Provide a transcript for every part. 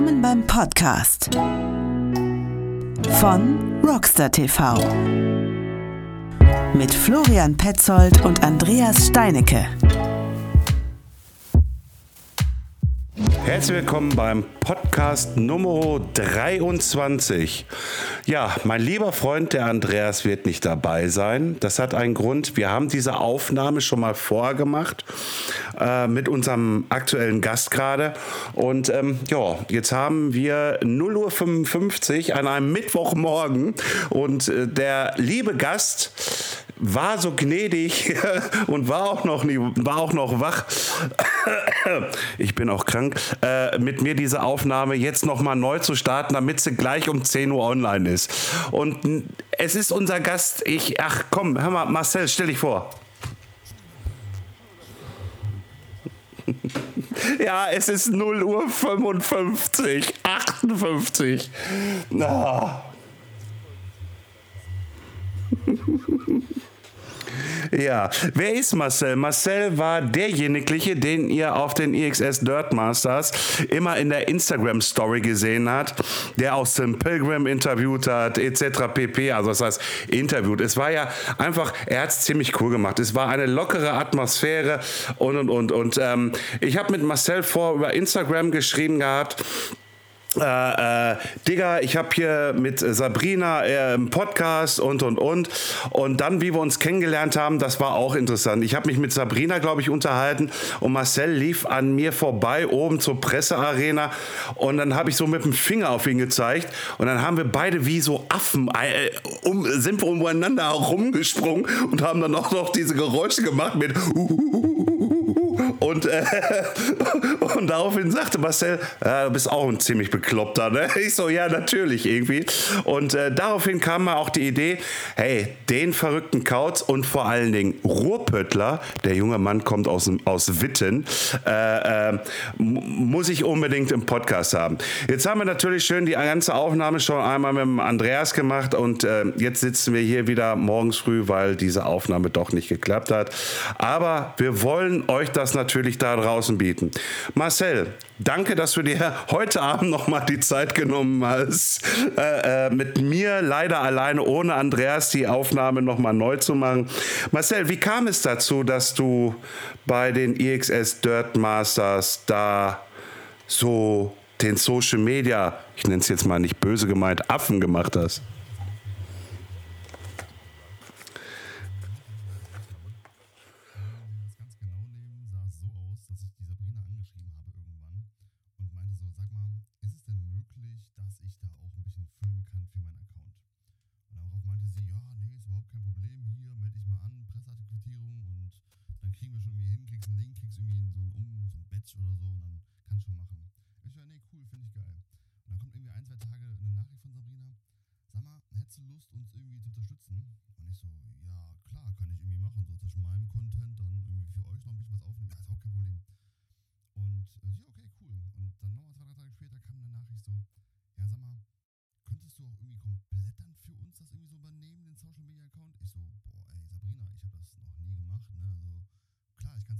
Willkommen beim Podcast von Rockstar TV mit Florian Petzold und Andreas Steinecke. Herzlich willkommen beim Podcast Nummer 23. Ja, mein lieber Freund, der Andreas, wird nicht dabei sein. Das hat einen Grund. Wir haben diese Aufnahme schon mal vorgemacht äh, mit unserem aktuellen Gast gerade. Und ähm, ja, jetzt haben wir 0.55 Uhr an einem Mittwochmorgen und äh, der liebe Gast war so gnädig und war auch noch, nie, war auch noch wach. Ich bin auch krank. Äh, mit mir diese Aufnahme jetzt noch mal neu zu starten, damit sie gleich um 10 Uhr online ist. Und es ist unser Gast. Ich, ach komm, hör mal, Marcel, stell dich vor. Ja, es ist 0 Uhr 55, 58. Na. Ja, wer ist Marcel? Marcel war derjenige, den ihr auf den EXS Dirt Masters immer in der Instagram Story gesehen hat, der auch Sim Pilgrim interviewt hat, etc. pp. Also das heißt, interviewt. Es war ja einfach, er hat es ziemlich cool gemacht. Es war eine lockere Atmosphäre und und und. Und ähm, ich habe mit Marcel vor über Instagram geschrieben gehabt äh, äh, Digga, ich habe hier mit Sabrina äh, im Podcast und und und. Und dann, wie wir uns kennengelernt haben, das war auch interessant. Ich habe mich mit Sabrina, glaube ich, unterhalten und Marcel lief an mir vorbei oben zur Pressearena und dann habe ich so mit dem Finger auf ihn gezeigt und dann haben wir beide wie so Affen äh, um, sind wir umeinander rumgesprungen und haben dann auch noch diese Geräusche gemacht mit und, äh, und daraufhin sagte Marcel, äh, du bist auch ein ziemlich bekloppter, ne? Ich so, ja, natürlich irgendwie. Und äh, daraufhin kam mir auch die Idee, hey, den verrückten Kauz und vor allen Dingen Ruhrpöttler, der junge Mann kommt aus, aus Witten, äh, äh, muss ich unbedingt im Podcast haben. Jetzt haben wir natürlich schön die ganze Aufnahme schon einmal mit dem Andreas gemacht und äh, jetzt sitzen wir hier wieder morgens früh, weil diese Aufnahme doch nicht geklappt hat. Aber wir wollen euch das natürlich da draußen bieten. Marcel, danke, dass du dir heute Abend noch mal die Zeit genommen hast, äh, äh, mit mir leider alleine ohne Andreas die Aufnahme noch mal neu zu machen. Marcel, wie kam es dazu, dass du bei den EXS Dirt Masters da so den Social Media, ich nenne es jetzt mal nicht böse gemeint, Affen gemacht hast?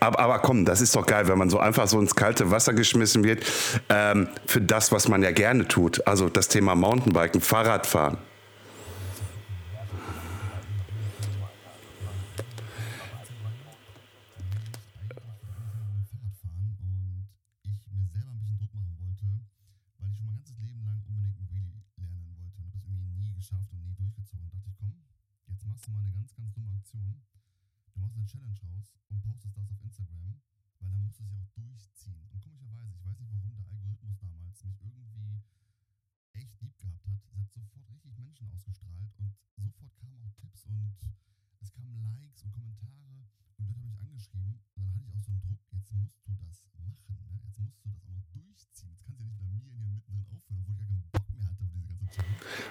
aber, aber, komm, das ist doch geil, wenn man so einfach so ins kalte Wasser geschmissen wird ähm, für das, was man ja gerne tut. Also das Thema Mountainbiken, Fahrradfahren.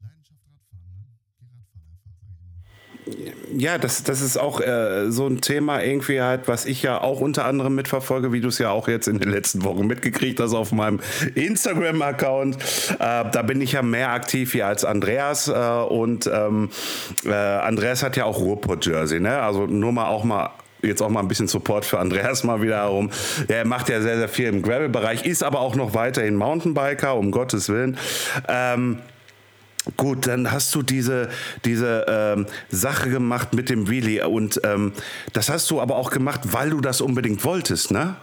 Leidenschaft Radfahren, ne? Geh Radfahren einfach, sag ich mal. Ja, das, das ist auch äh, so ein Thema irgendwie halt, was ich ja auch unter anderem mitverfolge, wie du es ja auch jetzt in den letzten Wochen mitgekriegt hast auf meinem Instagram-Account. Äh, da bin ich ja mehr aktiv hier als Andreas äh, und ähm, äh, Andreas hat ja auch Ruhrpott-Jersey, ne? Also nur mal auch mal jetzt auch mal ein bisschen Support für Andreas mal wieder herum. Der macht ja sehr, sehr viel im Gravel-Bereich, ist aber auch noch weiterhin Mountainbiker, um Gottes Willen. Ähm, Gut, dann hast du diese, diese ähm, Sache gemacht mit dem Wheelie und ähm, das hast du aber auch gemacht, weil du das unbedingt wolltest, ne?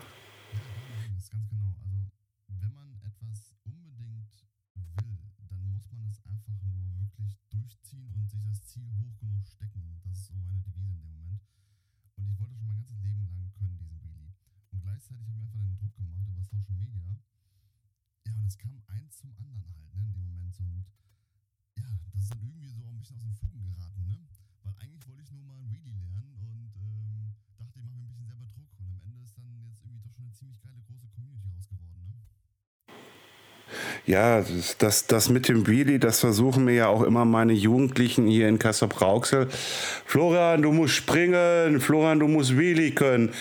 Ja, das, das mit dem Wheelie, das versuchen mir ja auch immer meine Jugendlichen hier in Kassel-Brauxel. Florian, du musst springen, Florian, du musst Wheelie können.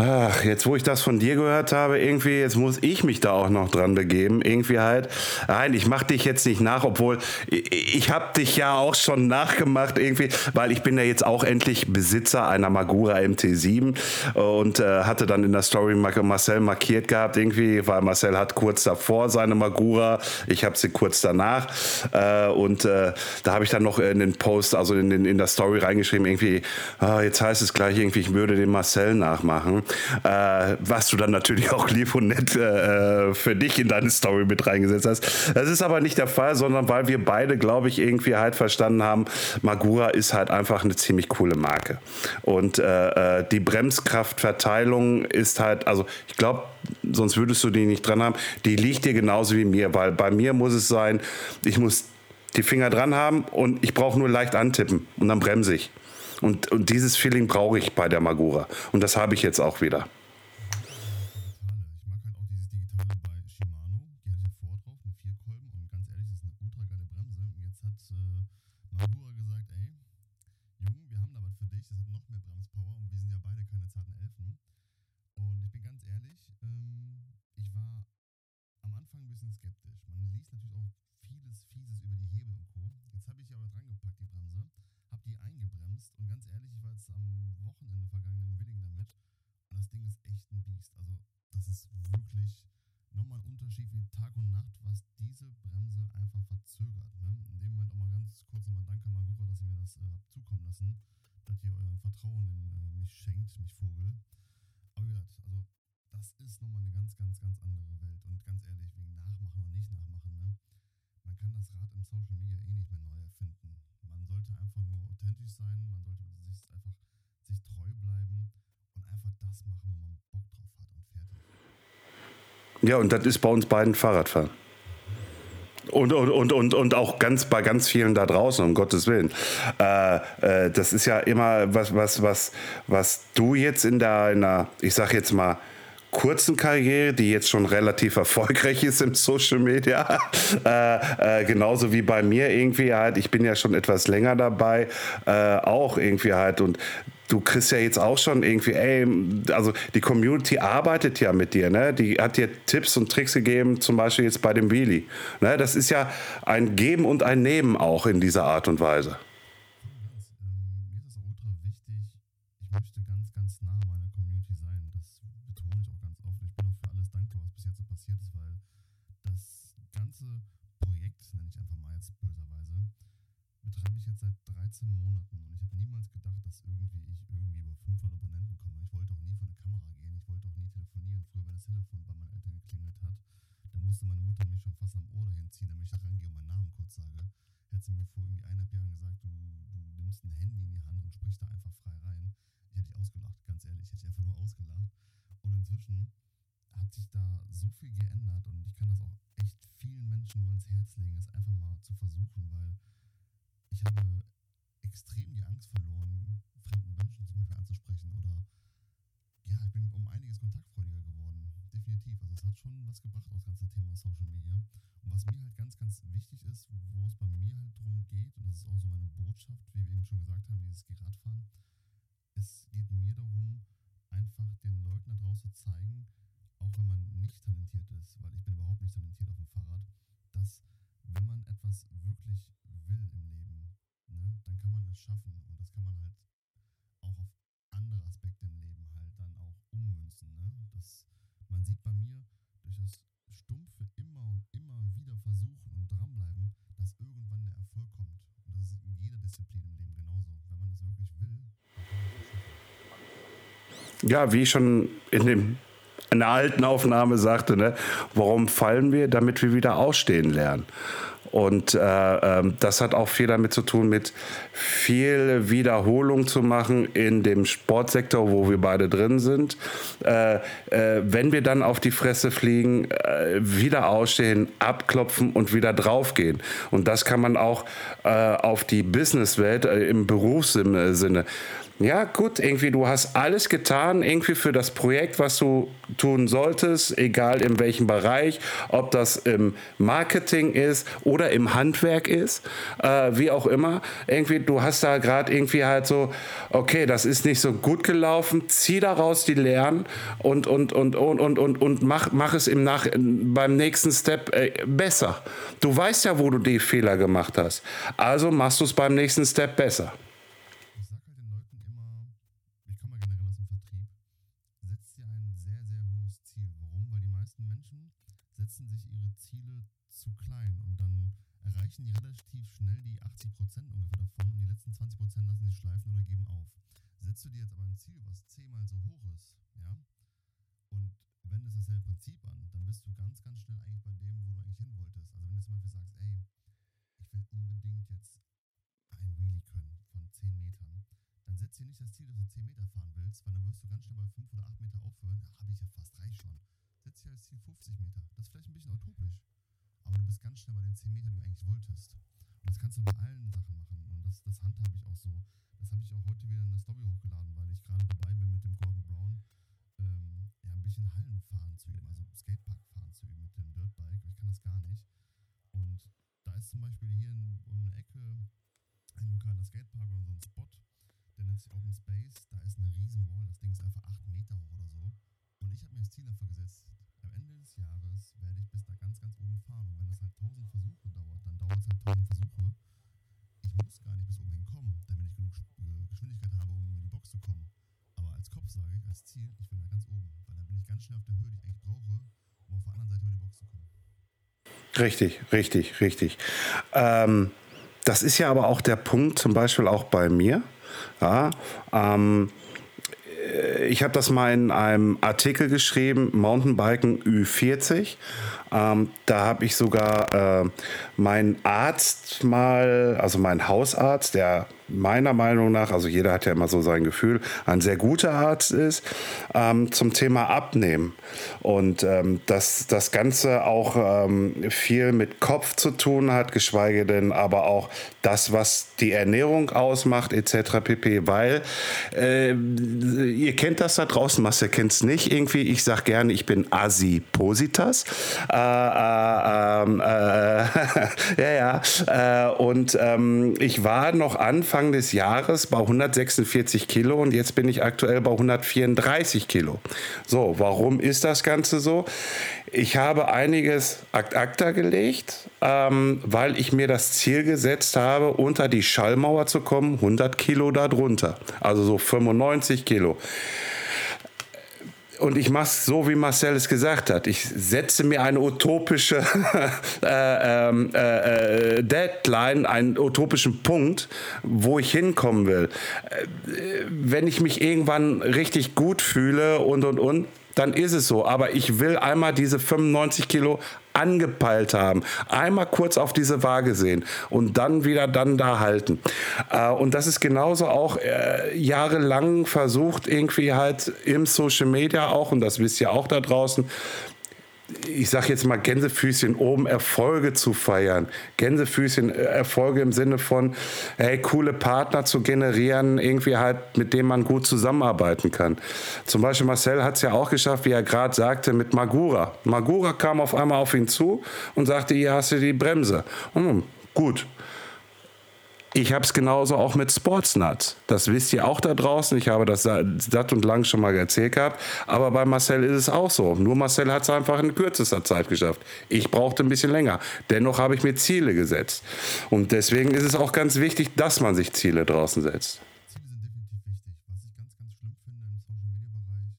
Ach, jetzt wo ich das von dir gehört habe, irgendwie, jetzt muss ich mich da auch noch dran begeben. Irgendwie halt, nein, ich mach dich jetzt nicht nach, obwohl ich, ich habe dich ja auch schon nachgemacht irgendwie, weil ich bin ja jetzt auch endlich Besitzer einer Magura MT7 und äh, hatte dann in der Story Marcel markiert gehabt irgendwie, weil Marcel hat kurz davor seine Magura, ich habe sie kurz danach äh, und äh, da habe ich dann noch in den Post, also in, in, in der Story reingeschrieben irgendwie, ah, jetzt heißt es gleich irgendwie, ich würde den Marcel nachmachen äh, was du dann natürlich auch lieb und nett äh, für dich in deine Story mit reingesetzt hast. Das ist aber nicht der Fall, sondern weil wir beide, glaube ich, irgendwie halt verstanden haben, Magura ist halt einfach eine ziemlich coole Marke. Und äh, äh die Bremskraftverteilung ist halt, also ich glaube, sonst würdest du die nicht dran haben, die liegt dir genauso wie mir, weil bei mir muss es sein, ich muss die Finger dran haben und ich brauche nur leicht antippen und dann bremse ich. Und, und dieses Feeling brauche ich bei der Magura. Und das habe ich jetzt auch wieder. Ja, und das ist bei uns beiden Fahrradfahren. Und, und, und, und, und auch ganz bei ganz vielen da draußen, um Gottes Willen. Äh, äh, das ist ja immer was, was, was, was du jetzt in deiner, ich sag jetzt mal, kurzen Karriere, die jetzt schon relativ erfolgreich ist im Social Media, äh, äh, genauso wie bei mir irgendwie halt, ich bin ja schon etwas länger dabei, äh, auch irgendwie halt und du kriegst ja jetzt auch schon irgendwie, ey, also die Community arbeitet ja mit dir, ne? Die hat dir Tipps und Tricks gegeben, zum Beispiel jetzt bei dem Wheelie. Ne? Das ist ja ein Geben und ein Nehmen auch in dieser Art und Weise. hättest mir vor irgendwie eineinhalb Jahren gesagt, du, du nimmst ein Handy in die Hand und sprichst da einfach frei rein. Ich hätte dich ausgelacht, ganz ehrlich. Ich hätte dich einfach nur ausgelacht. Und inzwischen hat sich da so viel geändert und ich kann das auch echt vielen Menschen nur ans Herz legen, es einfach mal zu versuchen, weil ich habe extrem die Angst verloren, fremden Menschen zum Beispiel anzusprechen oder ja, ich bin um einiges kontaktfreudiger geworden, definitiv. Also es hat schon was gebracht, das ganze Thema Social Media. Und was mir halt ganz, ganz wichtig ist, das ist auch so meine Botschaft, wie wir eben schon gesagt haben, dieses Geradfahren, es geht mir darum, einfach den Leuten da draußen zu zeigen, auch wenn man nicht talentiert ist, weil ich bin überhaupt nicht talentiert auf dem Fahrrad, dass wenn man etwas wirklich will im Leben, ne, dann kann man es schaffen. Und das kann man halt auch auf andere Aspekte im Leben halt dann auch ummünzen. Ne? Das, man sieht bei mir durch das stumpfe immer und immer wieder versuchen und dranbleiben, dass irgendwann der Erfolg kommt. Und das ist in jeder Disziplin im Leben genauso. Wenn man es wirklich will. Ja, wie schon in dem in der alten Aufnahme sagte, ne, warum fallen wir? Damit wir wieder ausstehen lernen. Und äh, äh, das hat auch viel damit zu tun, mit viel Wiederholung zu machen in dem Sportsektor, wo wir beide drin sind. Äh, äh wenn wir dann auf die Fresse fliegen, äh, wieder ausstehen, abklopfen und wieder draufgehen. Und das kann man auch äh, auf die Businesswelt im Berufssinne ja, gut, irgendwie du hast alles getan, irgendwie für das Projekt, was du tun solltest, egal in welchem Bereich, ob das im Marketing ist oder im Handwerk ist, äh, wie auch immer. Irgendwie, du hast da gerade irgendwie halt so, okay, das ist nicht so gut gelaufen, zieh daraus die Lehren und, und, und, und, und, und, und mach, mach es im Nach beim nächsten Step äh, besser. Du weißt ja, wo du die Fehler gemacht hast. Also machst du es beim nächsten Step besser. Erreichen die relativ schnell die 80 Prozent ungefähr davon und die letzten 20 Prozent lassen sich schleifen oder geben auf. Setzt du dir jetzt aber ein Ziel, was zehnmal so hoch ist, ja, und wendest dasselbe Prinzip an, dann bist du ganz, ganz schnell eigentlich bei dem, wo du eigentlich hin wolltest. Also wenn du zum Beispiel sagst, ey, ich will unbedingt jetzt ein Wheelie können von 10 Metern, dann setz dir nicht das Ziel, dass du 10 Meter fahren willst, weil dann wirst du ganz schnell bei 5 oder 8 Meter aufhören. Ja, habe ich ja fast, reicht schon. Setz dir als Ziel 50 Meter. Das ist vielleicht ein bisschen utopisch aber du bist ganz schnell bei den 10 Metern, die du eigentlich wolltest. Und das kannst du bei allen Sachen machen. Und das, das handhabe ich auch so. Das habe ich auch heute wieder in der Story hochgeladen, weil ich gerade dabei bin, mit dem Gordon Brown ähm, ja, ein bisschen Hallenfahren zu üben, also Skateparkfahren zu üben mit dem Dirtbike. Ich kann das gar nicht. Und da ist zum Beispiel hier in, um eine Ecke ein lokaler Skatepark oder so ein Spot, der nennt sich Open Space. Da ist eine riesen Wall, das Ding ist einfach 8 Meter hoch oder so. Und ich habe mir das Ziel dafür gesetzt, am Ende des Jahres werde ich bis da ganz, ganz oben fahren. Und wenn das halt 1000 Versuche dauert, dann dauert es halt 1000 Versuche. Ich muss gar nicht bis oben hinkommen, damit ich genug äh, Geschwindigkeit habe, um über die Box zu kommen. Aber als Kopf sage ich, als Ziel, ich will da ganz oben. Weil dann bin ich ganz schnell auf der Höhe, die ich eigentlich brauche, um auf der anderen Seite über die Box zu kommen. Richtig, richtig, richtig. Ähm, das ist ja aber auch der Punkt, zum Beispiel auch bei mir. Ja, ähm, ich habe das mal in einem Artikel geschrieben, Mountainbiken Ü40. Ähm, da habe ich sogar äh, meinen Arzt mal, also meinen Hausarzt, der meiner Meinung nach, also jeder hat ja immer so sein Gefühl, ein sehr guter Arzt ist, ähm, zum Thema Abnehmen. Und ähm, dass das Ganze auch ähm, viel mit Kopf zu tun hat, geschweige denn aber auch das, was die Ernährung ausmacht, etc. pp. Weil äh, ihr kennt das da draußen, Marcel kennt es nicht irgendwie. Ich sage gerne, ich bin Asipositas. Äh, äh, ähm, äh ja, ja. Äh, und ähm, ich war noch Anfang Anfang des Jahres bei 146 Kilo und jetzt bin ich aktuell bei 134 Kilo. So, warum ist das Ganze so? Ich habe einiges ad acta gelegt, ähm, weil ich mir das Ziel gesetzt habe, unter die Schallmauer zu kommen, 100 Kilo darunter, also so 95 Kilo und ich mache es so, wie Marcel es gesagt hat. Ich setze mir eine utopische äh, ähm, äh, äh, Deadline, einen utopischen Punkt, wo ich hinkommen will. Äh, wenn ich mich irgendwann richtig gut fühle und und und, dann ist es so. Aber ich will einmal diese 95 Kilo angepeilt haben. Einmal kurz auf diese Waage sehen und dann wieder dann da halten. Äh, und das ist genauso auch äh, jahrelang versucht, irgendwie halt im Social Media auch, und das wisst ihr auch da draußen, ich sag jetzt mal Gänsefüßchen oben Erfolge zu feiern. Gänsefüßchen äh, Erfolge im Sinne von, hey, coole Partner zu generieren, irgendwie halt, mit denen man gut zusammenarbeiten kann. Zum Beispiel Marcel hat es ja auch geschafft, wie er gerade sagte, mit Magura. Magura kam auf einmal auf ihn zu und sagte, hier hast du die Bremse. Hm, gut, ich habe es genauso auch mit Sportsnuts. Das wisst ihr auch da draußen. Ich habe das satt und lang schon mal erzählt gehabt. Aber bei Marcel ist es auch so. Nur Marcel hat es einfach in kürzester Zeit geschafft. Ich brauchte ein bisschen länger. Dennoch habe ich mir Ziele gesetzt. Und deswegen ist es auch ganz wichtig, dass man sich Ziele draußen setzt. Ziele sind definitiv wichtig. Was ich ganz, ganz schlimm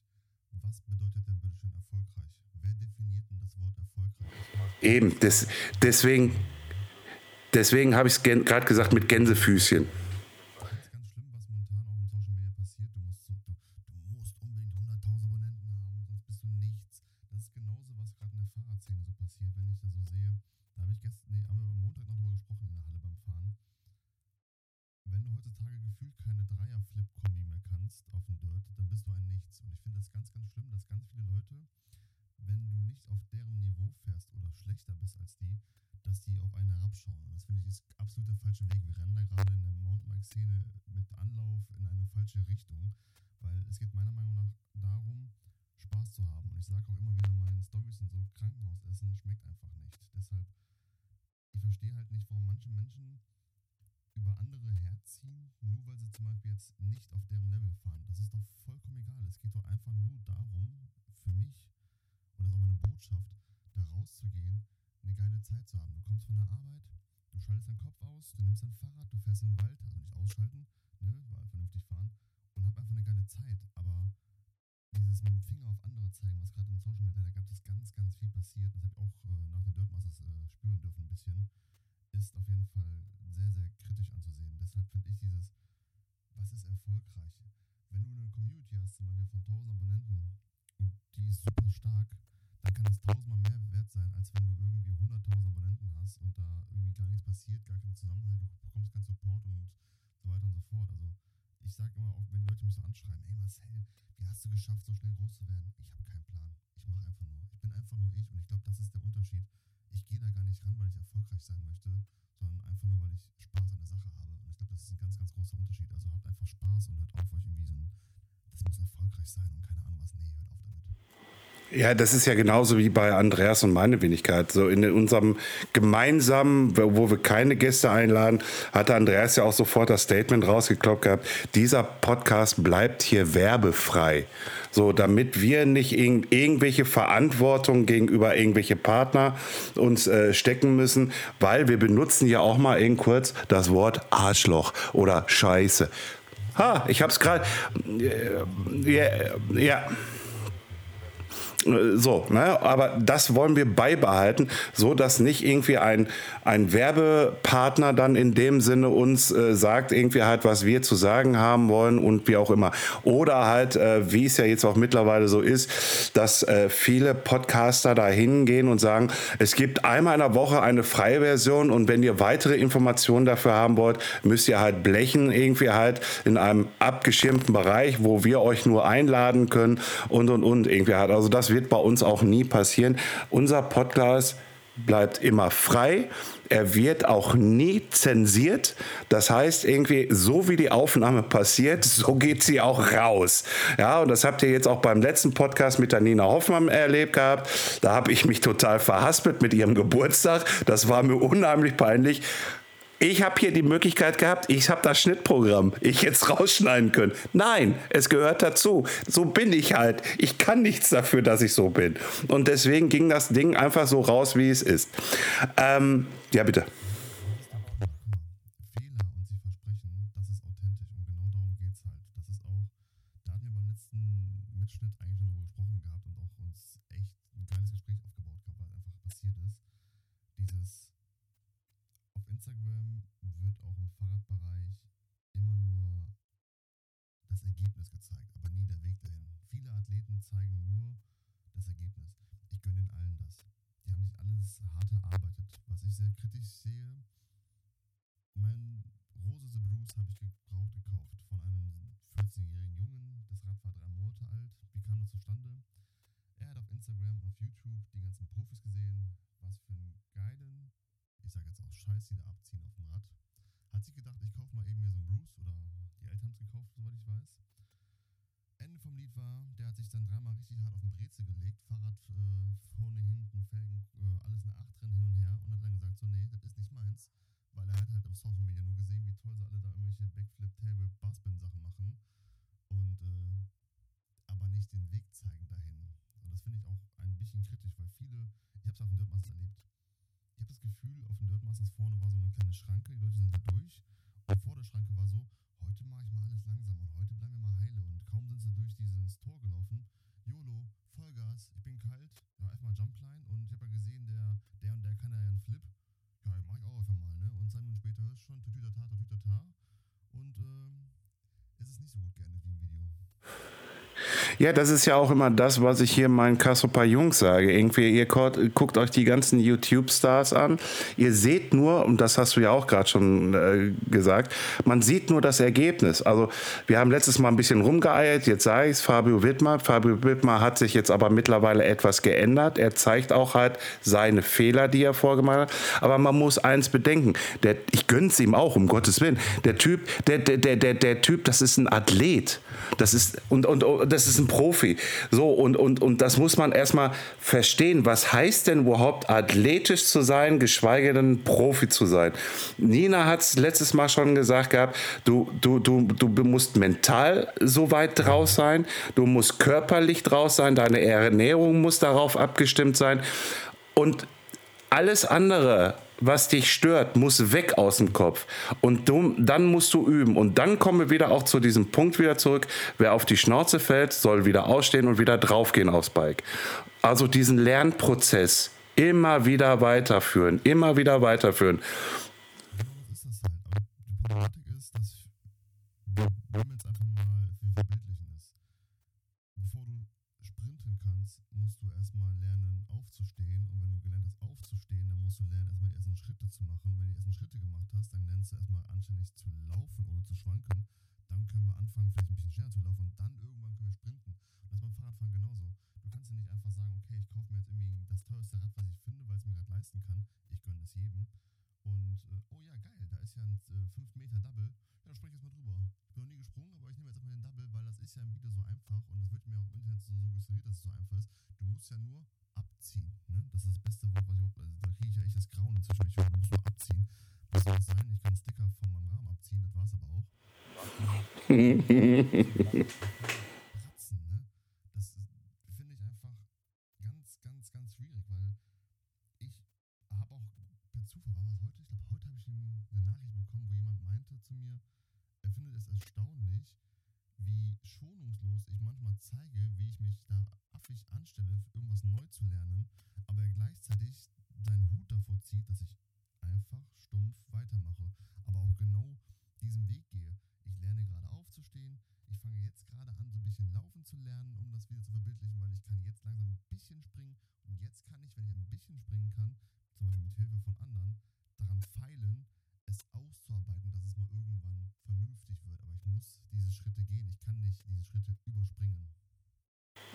finde im Social Media Bereich, was bedeutet denn bitte schön erfolgreich? Wer definiert denn das Wort erfolgreich? Eben, des, deswegen Deswegen habe ich es gerade gesagt mit Gänsefüßchen. Das ist ganz schlimm, was momentan auch im Social Media passiert. Du musst, so, du, du musst unbedingt 100.000 Abonnenten haben, sonst bist du nichts. Das ist genauso, was gerade in der Fahrradszene so passiert, wenn ich da so sehe. Da habe ich gestern, nee, haben wir am Montag noch drüber gesprochen in der Halle beim Fahren. Wenn du heutzutage gefühlt keine Dreier-Flip-Kombi mehr kannst auf dem Dirt, dann bist du ein Nichts. Und ich finde das ganz, ganz schlimm, dass ganz viele Leute, wenn du nicht auf deren Niveau fährst oder schlechter bist als die, dass die auf einen herabschauen. Und das finde ich ist absolut der falsche Weg. Wir rennen da gerade in der Mountainbike-Szene mit Anlauf in eine falsche Richtung, weil es geht meiner Meinung nach darum, Spaß zu haben. Und ich sage auch immer wieder in meinen Stories und so, Krankenhausessen schmeckt einfach nicht. Deshalb, ich verstehe halt nicht, warum manche Menschen über andere herziehen, nur weil sie zum Beispiel jetzt nicht auf deren Level fahren. Das ist doch vollkommen egal. Es geht doch einfach nur darum, für mich, und das ist auch meine Botschaft, da rauszugehen eine geile Zeit zu haben. Du kommst von der Arbeit, du schaltest deinen Kopf aus, du nimmst dein Fahrrad, du fährst in den Wald, also nicht ausschalten, ne, weil vernünftig fahren und hab einfach eine geile Zeit. Aber dieses mit dem Finger auf andere zeigen, was gerade im Social Media, da gab es ganz, ganz viel passiert, das habe ich auch äh, nach den Dirtmasters äh, spüren dürfen ein bisschen, ist auf jeden Fall sehr, sehr kritisch anzusehen. Deshalb finde ich dieses, was ist erfolgreich? Wenn du eine Community hast, zum Beispiel von 1000 Abonnenten und die ist super stark, dann kann das tausendmal mehr wert sein, als wenn du irgendwie 100.000 Abonnenten hast und da irgendwie gar nichts passiert, gar keinen Zusammenhalt, du bekommst keinen Support und so weiter und so fort. Also ich sage immer auch, wenn die Leute mich so anschreiben, ey Marcel, wie hast du geschafft, so schnell groß zu werden? Ich habe keinen Plan. Ich mache einfach nur. Bin einfach nur ich und ich glaube, das ist der Unterschied. Ich gehe da gar nicht ran, weil ich erfolgreich sein möchte, sondern einfach nur, weil ich Spaß an der Sache habe. Und ich glaube, das ist ein ganz, ganz großer Unterschied. Also habt einfach Spaß und hört auf, euch irgendwie so ein, das muss erfolgreich sein und keine Ahnung was. Nee, hört auf damit. Ja, das ist ja genauso wie bei Andreas und meine Wenigkeit. So in unserem gemeinsamen, wo wir keine Gäste einladen, hatte Andreas ja auch sofort das Statement rausgekloppt gehabt, dieser Podcast bleibt hier werbefrei. So, damit wir nicht in, irgendwelche Verantwortung gegenüber irgendwelche Partner uns äh, stecken müssen, weil wir benutzen ja auch mal eben kurz das Wort Arschloch oder Scheiße. Ha, ich hab's gerade. Äh, ja. ja. So, ne? aber das wollen wir beibehalten, so dass nicht irgendwie ein, ein Werbepartner dann in dem Sinne uns äh, sagt, irgendwie halt, was wir zu sagen haben wollen und wie auch immer. Oder halt, äh, wie es ja jetzt auch mittlerweile so ist, dass äh, viele Podcaster da hingehen und sagen, es gibt einmal in der Woche eine freie Version und wenn ihr weitere Informationen dafür haben wollt, müsst ihr halt blechen, irgendwie halt in einem abgeschirmten Bereich, wo wir euch nur einladen können und und und irgendwie halt. Also das wird bei uns auch nie passieren. Unser Podcast bleibt immer frei. Er wird auch nie zensiert. Das heißt, irgendwie, so wie die Aufnahme passiert, so geht sie auch raus. Ja, und das habt ihr jetzt auch beim letzten Podcast mit der Nina Hoffmann erlebt gehabt. Da habe ich mich total verhaspelt mit ihrem Geburtstag. Das war mir unheimlich peinlich. Ich habe hier die Möglichkeit gehabt, ich habe das Schnittprogramm, ich jetzt rausschneiden können. Nein, es gehört dazu. So bin ich halt. Ich kann nichts dafür, dass ich so bin. Und deswegen ging das Ding einfach so raus, wie es ist. Ähm, ja, bitte. Fehler und sie versprechen, das ist authentisch und genau darum geht es halt. Das ist auch, da hatten wir beim letzten Mitschnitt eigentlich schon darüber gesprochen gehabt und auch uns echt ein geiles Gespräch aufgebaut gehabt, weil einfach passiert ist. Dieses auf Instagram wird auch im Fahrradbereich immer nur das Ergebnis gezeigt, aber nie der Weg dahin. Viele Athleten zeigen nur das Ergebnis. Ich gönne den allen das. Die hart erarbeitet. Was ich sehr kritisch sehe, mein Rose the Bruce habe ich gebraucht gekauft von einem 14-jährigen Jungen. Das Rad war drei Monate alt. Wie kam das zustande? Er hat auf Instagram auf YouTube die ganzen Profis gesehen, was für einen geilen, ich sag jetzt auch Scheiß, die da abziehen auf dem Rad. Hat sich gedacht, ich kaufe mal eben mir so einen Bruce oder die Eltern haben es gekauft, soweit ich weiß. Ende vom Lied war, der hat sich dann dreimal richtig hart auf den Brezel gelegt, Fahrrad äh, vorne, hinten, Felgen, äh, alles eine Acht drin, hin und her und hat dann gesagt, so nee, das ist nicht meins, weil er hat halt auf Social Media nur gesehen, wie toll sie alle da irgendwelche Backflip, Tailwhip, Barspin Sachen machen und äh, aber nicht den Weg zeigen dahin. Und das finde ich auch ein bisschen kritisch, weil viele, ich habe es auf dem Dirtmasters erlebt. Ich habe das Gefühl, auf dem Dirtmasters vorne war so eine kleine Schranke, die Leute sind da durch und vor der Schranke war so, heute mache ich mal alles langsam und heute bleiben wir mal heile und kaum sind sie durch dieses Tor gelaufen, YOLO, Vollgas, ich bin kalt, ja, erstmal Jumpline und ich habe ja gesehen, der, der und der kann ja einen Flip, ja, mach ich auch einfach mal, ne? Und zwei Minuten später hörst du schon Tütütata, Tütütata und ähm, es ist nicht so gut geendet wie im Video. Ja, das ist ja auch immer das, was ich hier meinen Kassoper Jungs sage. Irgendwie, ihr guckt euch die ganzen YouTube-Stars an. Ihr seht nur, und das hast du ja auch gerade schon äh, gesagt, man sieht nur das Ergebnis. Also, wir haben letztes Mal ein bisschen rumgeeiert, jetzt sage ich es, Fabio Wittmer. Fabio Wittmer hat sich jetzt aber mittlerweile etwas geändert. Er zeigt auch halt seine Fehler, die er vorgemacht hat. Aber man muss eins bedenken, der, ich gönn's ihm auch, um Gottes Willen. Der Typ, der, der, der, der, Typ, das ist ein Athlet. Das ist, und, und das ist ein Profi. So, und, und, und das muss man erstmal verstehen. Was heißt denn überhaupt athletisch zu sein, geschweige denn Profi zu sein? Nina hat es letztes Mal schon gesagt gehabt, du, du, du, du musst mental so weit draus sein, du musst körperlich draus sein, deine Ernährung muss darauf abgestimmt sein. Und alles andere was dich stört, muss weg aus dem Kopf. Und du, dann musst du üben. Und dann kommen wir wieder auch zu diesem Punkt wieder zurück. Wer auf die Schnauze fällt, soll wieder ausstehen und wieder draufgehen aufs Bike. Also diesen Lernprozess immer wieder weiterführen, immer wieder weiterführen. Bevor du sprinten kannst, musst du erstmal lernen aufzustehen. Und wenn du gelernt hast aufzustehen, dann musst du lernen, erstmal die ersten Schritte zu machen. Und wenn du die ersten Schritte gemacht hast, dann lernst du erstmal anständig zu laufen oder zu schwanken. Dann können wir anfangen, vielleicht ein bisschen schneller zu laufen und dann irgendwann können wir sprinten. Und das ist beim Fahrradfahren genauso. Du kannst ja nicht einfach sagen, okay, ich kaufe mir jetzt irgendwie das teuerste Rad, was ich finde, weil es mir gerade leisten kann. Ich gönne es jedem. Und äh, oh ja, geil, da ist ja ein 5 äh, Meter Double. Ja, dann spring ich jetzt mal drüber. Ich bin noch nie gesprungen, aber ich nehme jetzt erstmal den Double, weil das ist ja im Video so einfach und das wird mir auch im Internet so suggeriert, dass es so einfach ist. Du musst ja nur abziehen. Ne? Das ist das beste Wort, was ich überhaupt. Also, da kriege ich ja echt das Grauen inzwischen, ich höre, du musst nur abziehen. Was soll das sein? Ich kann Sticker von meinem Rahmen abziehen, das war es aber auch. Ratzen, ne? Das finde ich einfach ganz, ganz, ganz schwierig, weil ich habe auch per Zufall, war das heute? Ich glaube, heute habe ich eine Nachricht bekommen, wo jemand meinte zu mir, er findet es erstaunlich, wie schonungslos ich manchmal zeige, wie ich mich da affig anstelle, irgendwas neu zu lernen, aber er gleichzeitig seinen Hut davor zieht, dass ich einfach stumpf weitermache, aber auch genau diesen Weg gehe. Ich lerne gerade aufzustehen, ich fange jetzt gerade an, so ein bisschen laufen zu lernen, um das wieder zu verbildlichen, weil ich kann jetzt langsam ein bisschen springen und jetzt kann ich, wenn ich ein bisschen springen kann, zum Beispiel mit Hilfe von anderen, daran feilen, es auszuarbeiten, dass es mal irgendwann vernünftig wird. Aber ich muss diese Schritte gehen. Ich kann nicht diese Schritte überspringen.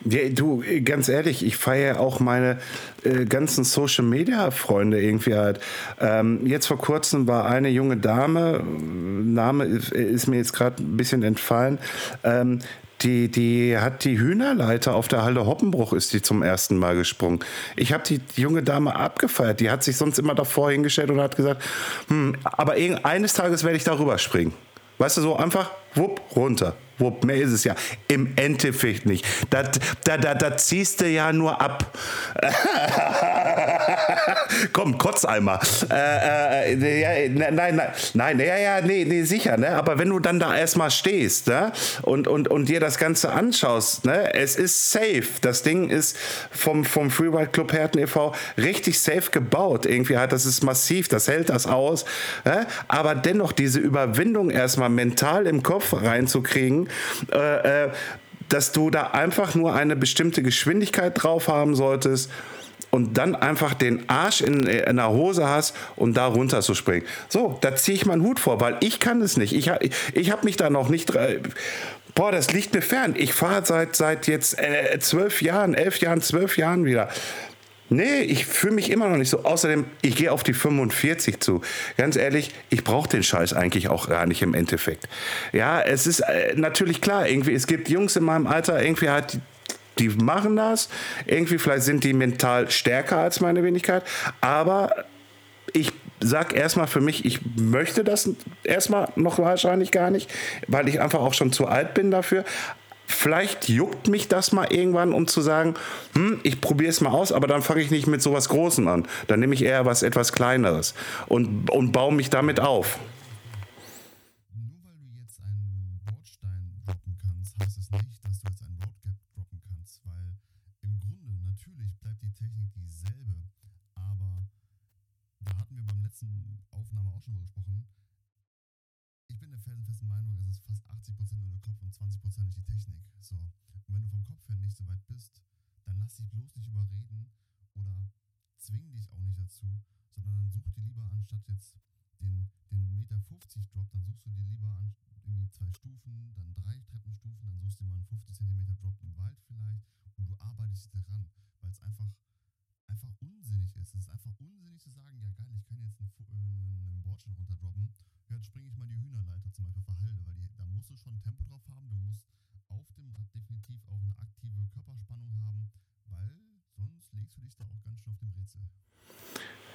Ja, du, ganz ehrlich, ich feiere auch meine äh, ganzen Social Media Freunde irgendwie halt. Ähm, jetzt vor kurzem war eine junge Dame, Name ist, ist mir jetzt gerade ein bisschen entfallen, ähm, die, die hat die Hühnerleiter auf der Halde Hoppenbruch ist die zum ersten Mal gesprungen. Ich habe die junge Dame abgefeiert. Die hat sich sonst immer davor hingestellt und hat gesagt, hm, aber eines Tages werde ich darüber springen. Weißt du, so einfach, wupp, runter. Wupp, mehr ist es ja. Im Endeffekt nicht. Da, da, da, da ziehst du ja nur ab. Komm, Kotzeimer. Äh, äh, ja, ne, nein, nein, nein, ja, ja, nee, nee, sicher, ne? Aber wenn du dann da erstmal stehst, ne? Und, und, und dir das Ganze anschaust, ne? Es ist safe. Das Ding ist vom, vom Freeride Club Herten e.V. richtig safe gebaut. Irgendwie hat das ist massiv, das hält das aus. Ne? Aber dennoch diese Überwindung erstmal mental im Kopf reinzukriegen, äh, äh, dass du da einfach nur eine bestimmte Geschwindigkeit drauf haben solltest und dann einfach den Arsch in, in der Hose hast und da runter zu springen. So, da ziehe ich meinen Hut vor, weil ich kann es nicht. Ich, ich habe mich da noch nicht boah, das liegt mir fern. Ich fahre seit, seit jetzt äh, zwölf Jahren, elf Jahren, zwölf Jahren wieder. Nee, ich fühle mich immer noch nicht so. Außerdem, ich gehe auf die 45 zu. Ganz ehrlich, ich brauche den Scheiß eigentlich auch gar nicht im Endeffekt. Ja, es ist äh, natürlich klar, irgendwie, es gibt Jungs in meinem Alter, irgendwie hat die machen das. Irgendwie vielleicht sind die mental stärker als meine Wenigkeit. Aber ich sag erstmal für mich, ich möchte das erstmal noch wahrscheinlich gar nicht, weil ich einfach auch schon zu alt bin dafür. Vielleicht juckt mich das mal irgendwann, um zu sagen, hm, ich probiere es mal aus, aber dann fange ich nicht mit sowas Großem an. Dann nehme ich eher was etwas Kleineres und, und baue mich damit auf. Dazu, sondern dann such dir lieber anstatt jetzt den, den Meter 50 Drop, dann suchst du dir lieber an irgendwie zwei Stufen, dann drei Treppenstufen, dann suchst du dir mal einen 50 Zentimeter Drop im Wald vielleicht und du arbeitest daran, weil es einfach einfach unsinnig ist. Es ist einfach unsinnig zu sagen, ja geil, ich kann jetzt einen, Fu- äh, einen Bordstein runterdroppen. Ja, jetzt springe ich mal die Hühnerleiter zum Beispiel für Halde, weil die, da musst du schon Tempo drauf haben. Du musst auf dem Rad definitiv auch eine aktive Körperspannung haben, weil sonst legst du dich da auch ganz schön auf dem Rätsel.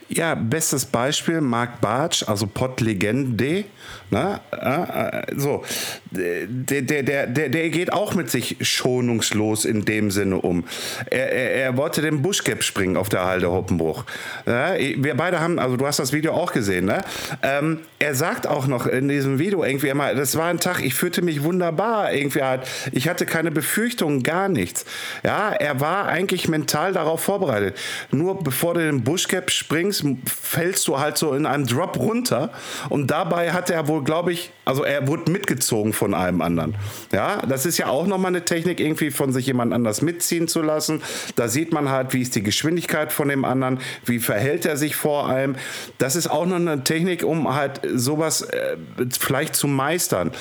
Ja, bestes Beispiel, Marc Bartsch, also Pottlegende. Ne? Äh, so, der, der, der, der, geht auch mit sich schonungslos in dem Sinne um. Er, er, er wollte den Buschgap springen auf der Halde Hoppenbruch. Wir beide haben, also du hast das Video auch gesehen, ne? Ähm, er sagt auch noch in diesem Video irgendwie immer, das war ein Tag, ich fühlte mich wunderbar, irgendwie halt, ich hatte keine Befürchtungen, gar nichts. Ja, er war eigentlich mental darauf vorbereitet. Nur bevor du den Buschgap springst, fällst du halt so in einem Drop runter und dabei hat er wohl, glaube ich, also er wurde mitgezogen von einem anderen. Ja, das ist ja auch nochmal eine Technik, irgendwie von sich jemand anders mitziehen zu lassen. Da sieht man halt, wie ist die Geschwindigkeit von dem anderen, wie verhält er sich vor allem. Das ist auch noch eine Technik, um halt sowas äh, vielleicht zu meistern.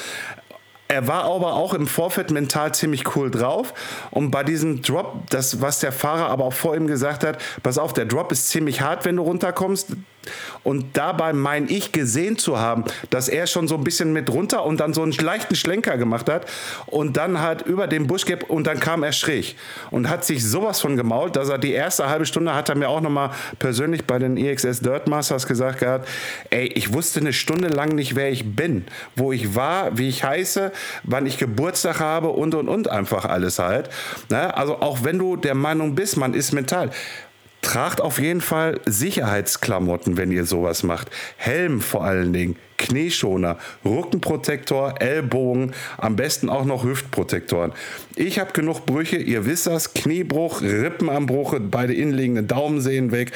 Er war aber auch im Vorfeld mental ziemlich cool drauf. Und bei diesem Drop, das, was der Fahrer aber auch vor ihm gesagt hat, pass auf, der Drop ist ziemlich hart, wenn du runterkommst. Und dabei meine ich gesehen zu haben, dass er schon so ein bisschen mit runter und dann so einen leichten Schlenker gemacht hat und dann halt über den Buschgap und dann kam er schräg und hat sich sowas von gemault, dass er die erste halbe Stunde hat er mir auch nochmal persönlich bei den EXS Dirt Masters gesagt gehabt, ey, ich wusste eine Stunde lang nicht, wer ich bin, wo ich war, wie ich heiße, wann ich Geburtstag habe und und und einfach alles halt. Ne? Also auch wenn du der Meinung bist, man ist mental, Tragt auf jeden Fall Sicherheitsklamotten, wenn ihr sowas macht. Helm vor allen Dingen, Knieschoner, Rückenprotektor, Ellbogen, am besten auch noch Hüftprotektoren. Ich habe genug Brüche, ihr wisst das, Kniebruch, Rippen am Bruche, beide innenliegenden Daumensehen weg,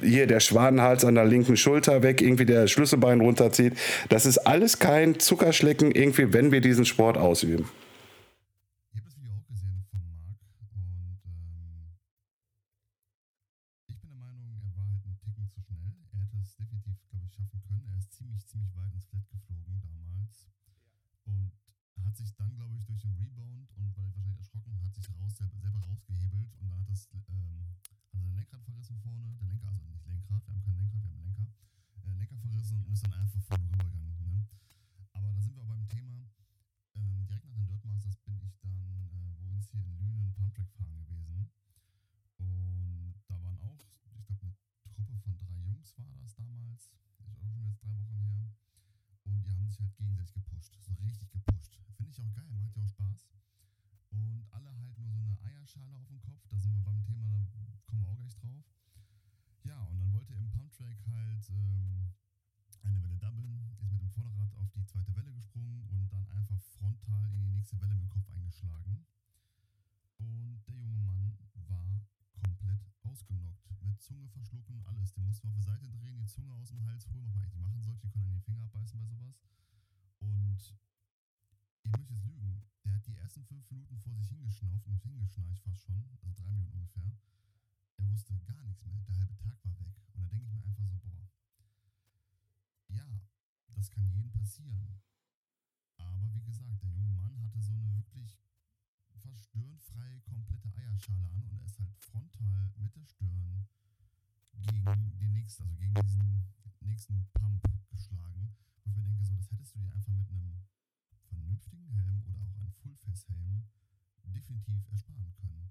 hier der Schwanenhals an der linken Schulter weg, irgendwie der Schlüsselbein runterzieht. Das ist alles kein Zuckerschlecken, irgendwie, wenn wir diesen Sport ausüben. Ich habe das Video auch gesehen von Marc und ähm, ich bin der Meinung, er war halt ein Ticken zu schnell. Er hätte es definitiv, glaube ich, schaffen können. Er ist ziemlich, ziemlich weit ins Flat geflogen damals und hat sich dann, glaube ich, durch den Rebound und weil er wahrscheinlich erschrocken hat, sich raus, selber, selber rausgehebelt und dann hat das ähm, hat sein Lenkrad verrissen vorne. Der Lenker, also nicht Lenkrad, wir haben kein Lenkrad, wir haben einen Lenker. Äh, Lenker verrissen und ist dann einfach vorne rübergegangen. Ne? Aber da sind wir auch beim Thema. Ähm, direkt nach den Dirt Masters bin ich dann äh, bei uns hier in Lünen Pumptrack fahren gewesen. Und da waren auch, ich glaube, eine Truppe Jungs war das damals. Ist auch schon jetzt drei Wochen her. Und die haben sich halt gegenseitig gepusht. So richtig gepusht. Finde ich auch geil, macht ja auch Spaß. Und alle halt nur so eine Eierschale auf dem Kopf. Da sind wir beim Thema, da kommen wir auch gleich drauf. Ja, und dann wollte er im Pumptrack halt ähm, eine Welle doublen, ist mit dem Vorderrad auf die zweite Welle gesprungen und dann einfach frontal in die nächste Welle mit dem Kopf eingeschlagen. Und der junge Mann war ausgenockt. Mit Zunge verschlucken, alles. Den mussten wir auf die Seite drehen, die Zunge aus dem Hals holen, was man eigentlich machen sollte. Die können an die Finger abbeißen bei sowas. Und ich möchte jetzt lügen. Der hat die ersten fünf Minuten vor sich hingeschnauft und hingeschnarcht fast schon, also drei Minuten ungefähr. Er wusste gar nichts mehr. Der halbe Tag war weg. Und da denke ich mir einfach so, boah, ja, das kann jedem passieren. Aber wie gesagt, der junge Mann hatte so eine wirklich Eierschale an und er ist halt frontal mit der Stirn gegen die nächste, also gegen diesen nächsten Pump geschlagen, wo ich mir denke, so, das hättest du dir einfach mit einem vernünftigen Helm oder auch einem Fullface-Helm definitiv ersparen können.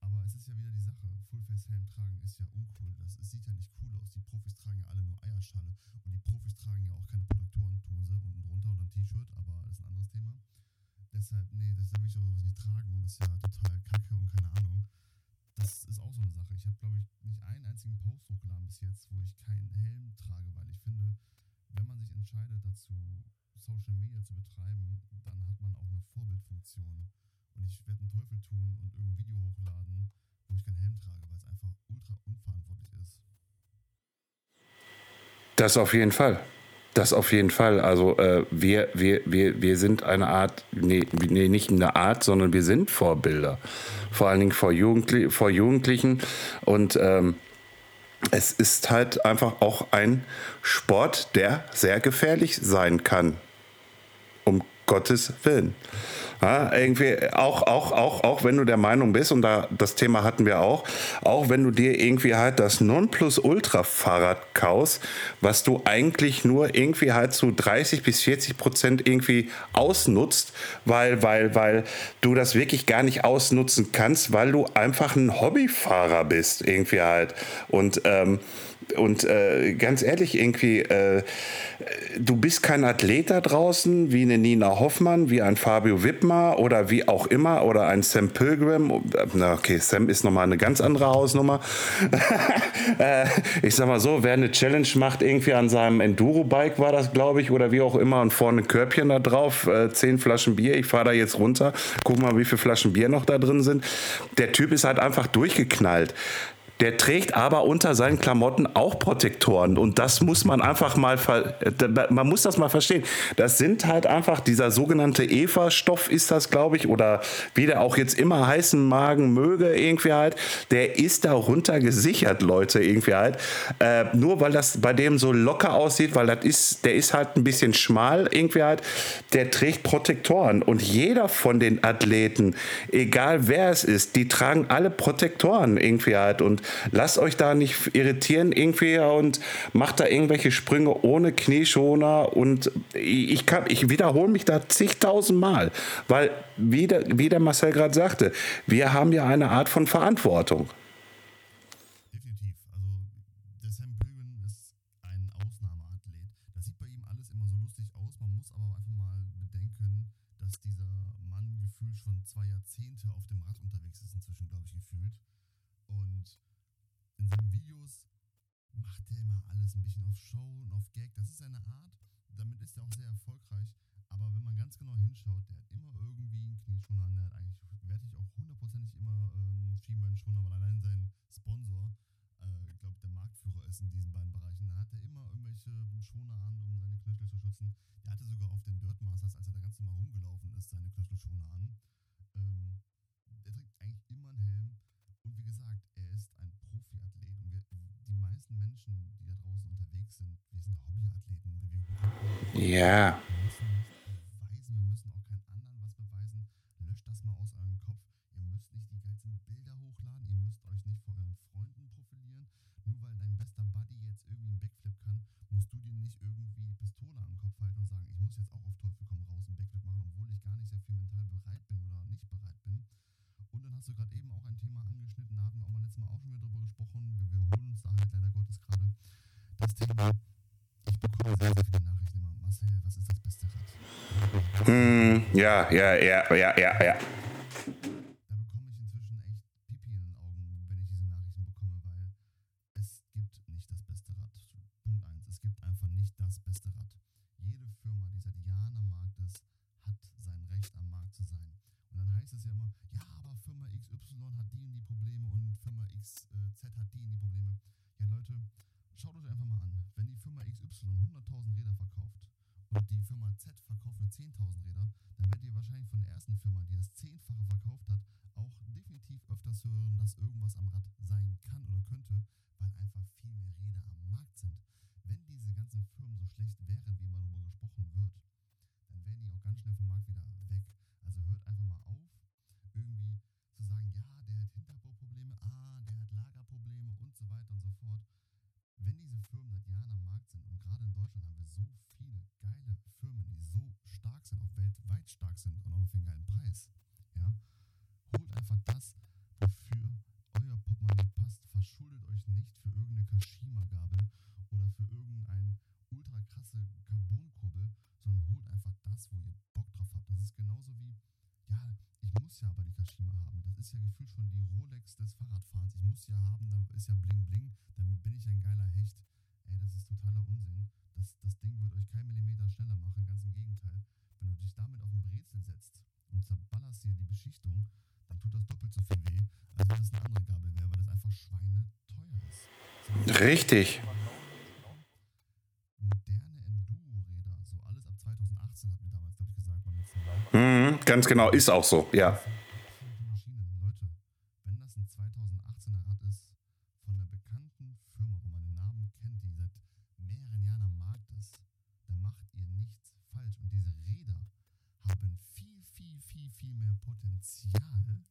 Aber es ist ja wieder die Sache, Fullface-Helm tragen ist ja uncool. Das sieht ja nicht cool aus. Die Profis tragen ja alle nur Eierschale und die Profis tragen ja auch keine Protektoren, tun sie unten drunter unter dem T-Shirt, aber das ist ein anderes Thema. Deshalb, nee, das will ich auch nicht tragen und das ist ja total kacke und keine Ahnung. Das ist auch so eine Sache. Ich habe, glaube ich, nicht einen einzigen Post hochgeladen bis jetzt, wo ich keinen Helm trage, weil ich finde, wenn man sich entscheidet dazu, Social Media zu betreiben, dann hat man auch eine Vorbildfunktion. Und ich werde einen Teufel tun und irgendein Video hochladen, wo ich keinen Helm trage, weil es einfach ultra unverantwortlich ist. Das auf jeden Fall. Das auf jeden Fall. Also äh, wir, wir, wir, wir sind eine Art, nee, nee, nicht eine Art, sondern wir sind Vorbilder. Vor allen Dingen vor, Jugendli vor Jugendlichen. Und ähm, es ist halt einfach auch ein Sport, der sehr gefährlich sein kann. Um Gottes Willen. Ja, irgendwie auch, auch, auch, auch wenn du der Meinung bist, und da das Thema hatten wir auch, auch wenn du dir irgendwie halt das Nonplusultra-Fahrrad kaufst, was du eigentlich nur irgendwie halt zu 30 bis 40 Prozent irgendwie ausnutzt, weil, weil, weil du das wirklich gar nicht ausnutzen kannst, weil du einfach ein Hobbyfahrer bist, irgendwie halt. Und ähm, und äh, ganz ehrlich, irgendwie, äh, du bist kein Athlet da draußen, wie eine Nina Hoffmann, wie ein Fabio Wittmer oder wie auch immer, oder ein Sam Pilgrim. Na, okay, Sam ist nochmal eine ganz andere Hausnummer. äh, ich sag mal so, wer eine Challenge macht, irgendwie an seinem Enduro-Bike war das, glaube ich, oder wie auch immer, und vorne ein Körbchen da drauf, äh, zehn Flaschen Bier, ich fahre da jetzt runter, guck mal, wie viele Flaschen Bier noch da drin sind. Der Typ ist halt einfach durchgeknallt. Der trägt aber unter seinen Klamotten auch Protektoren und das muss man einfach mal, man muss das mal verstehen. Das sind halt einfach dieser sogenannte Eva-Stoff ist das, glaube ich, oder wie der auch jetzt immer heißen Magen möge irgendwie halt, der ist darunter gesichert, Leute irgendwie halt. Äh, nur weil das bei dem so locker aussieht, weil das ist, der ist halt ein bisschen schmal irgendwie halt, der trägt Protektoren und jeder von den Athleten, egal wer es ist, die tragen alle Protektoren irgendwie halt und lasst euch da nicht irritieren irgendwie und macht da irgendwelche Sprünge ohne Knieschoner und ich, kann, ich wiederhole mich da zigtausend Mal, weil wie der, wie der Marcel gerade sagte, wir haben ja eine Art von Verantwortung. Definitiv. Also der Sam Pilgrim ist ein Ausnahmeathlet. Das sieht bei ihm alles immer so lustig aus. Man muss aber einfach mal bedenken, dass dieser Mann gefühlt schon zwei Jahrzehnte auf dem Rad unterwegs ist, inzwischen, glaube ich, gefühlt. Und in seinen Videos macht er immer alles ein bisschen auf Show und auf Gag. Das ist seine Art. Damit ist er auch sehr erfolgreich. Aber wenn man ganz genau hinschaut, der hat immer irgendwie einen Knieschoner an. Der hat eigentlich, werde ich auch hundertprozentig immer ähm, Schienbeinschoner, weil allein sein Sponsor, äh, ich glaube, der Marktführer ist in diesen beiden Bereichen. Da hat er immer irgendwelche Schoner an, um seine Knöchel zu schützen. Der hatte sogar auf den Dirt Masters, als er da ganz normal rumgelaufen ist, seine Knöchelschoner an. Ähm, er trägt eigentlich immer einen Helm. Und wie gesagt, er ist ein Profiathlet. Und wir, die meisten Menschen, die da draußen unterwegs sind, wir sind Hobbyathleten. Wir, wir Ja. wir müssen nichts beweisen, wir müssen auch keinen anderen was beweisen. Löscht das mal aus eurem Kopf. Ihr müsst nicht die geilsten Bilder hochladen, ihr müsst euch nicht vor euren Freunden profilieren. Nur weil dein bester Buddy jetzt irgendwie einen Backflip kann, musst du dir nicht irgendwie die Pistole am Kopf halten und sagen, ich muss jetzt auch auf Teufel komm raus einen Backflip machen, obwohl ich gar nicht dafür mental bereit bin oder nicht bereit bin. Und dann hast du gerade eben auch ein Thema angeschnitten, da hatten wir auch mal letztes Mal auch schon wieder drüber gesprochen. Wir wiederholen uns da halt leider Gottes gerade. Das Thema, ich bekomme sehr, sehr viele Nachrichten immer. Marcel, was ist das beste Rad? Hm, ja, ja, ja, ja, ja, ja. Da bekomme ich inzwischen echt Pipi in den Augen, wenn ich diese Nachrichten bekomme, weil es gibt nicht das beste Rad. Punkt eins, es gibt einfach nicht das beste Rad. Jede Firma, die seit Jahren am Markt ist, hat sein Recht am Markt zu sein. Und dann heißt es ja immer, ja, aber Firma XY hat die und die Probleme und Firma XZ hat die und die Probleme. Ja, Leute, schaut euch einfach mal an. Wenn die Firma XY 100.000 Räder verkauft und die Firma Z verkauft nur 10.000 Räder, dann werdet ihr wahrscheinlich von der ersten Firma, die das Zehnfache verkauft hat, auch definitiv öfters hören, dass irgendwas am Rad sein kann oder könnte, weil einfach viel mehr Räder am Markt sind. Wenn diese ganzen Firmen so schlecht wären, wie immer darüber gesprochen wird, dann wären die auch ganz schnell vom Markt wieder weg. Also hört einfach mal auf, irgendwie zu sagen, ja, der diese Firmen seit Jahren am Markt sind. Und gerade in Deutschland haben wir so viele geile Firmen, die so stark sind, auch weltweit stark sind und auch noch für einen geilen Preis. Ja? Holt einfach das, wofür euer Portemonnaie passt. Verschuldet euch nicht für irgendeine Kashima-Gabel oder für irgendein ultra krasse Carbonkurbel, sondern holt einfach das, wo ihr Bock drauf habt. Das ist genauso wie, ja, ich muss ja aber die Kashima haben. Das ist ja gefühlt schon die Rolex des Fahrradfahrens. Ich muss ja haben, da ist ja bling bling, dann bin ich ein geiler Hecht. Ey, das ist totaler Unsinn. Das, das Ding wird euch kein Millimeter schneller machen, ganz im Gegenteil. Wenn du dich damit auf ein Brezel setzt und zerballerst dir die Beschichtung, dann tut das doppelt so viel weh, als wenn das eine andere Gabel wäre, weil das einfach schweineteuer ist. Richtig. Moderne Enduro-Räder, so alles ab 2018 hatten wir damals, glaube ich, gesagt beim letzten Mal. Mhm, ganz genau, ist auch so, ja. Maschinen. Leute, wenn das ein 2018er Rad ist, von einer bekannten Firma, wo man den Namen kennt, die seit mehreren Jahren am Markt ist, dann macht ihr nichts falsch. Und diese Räder haben viel, viel, viel, viel mehr Potenzial,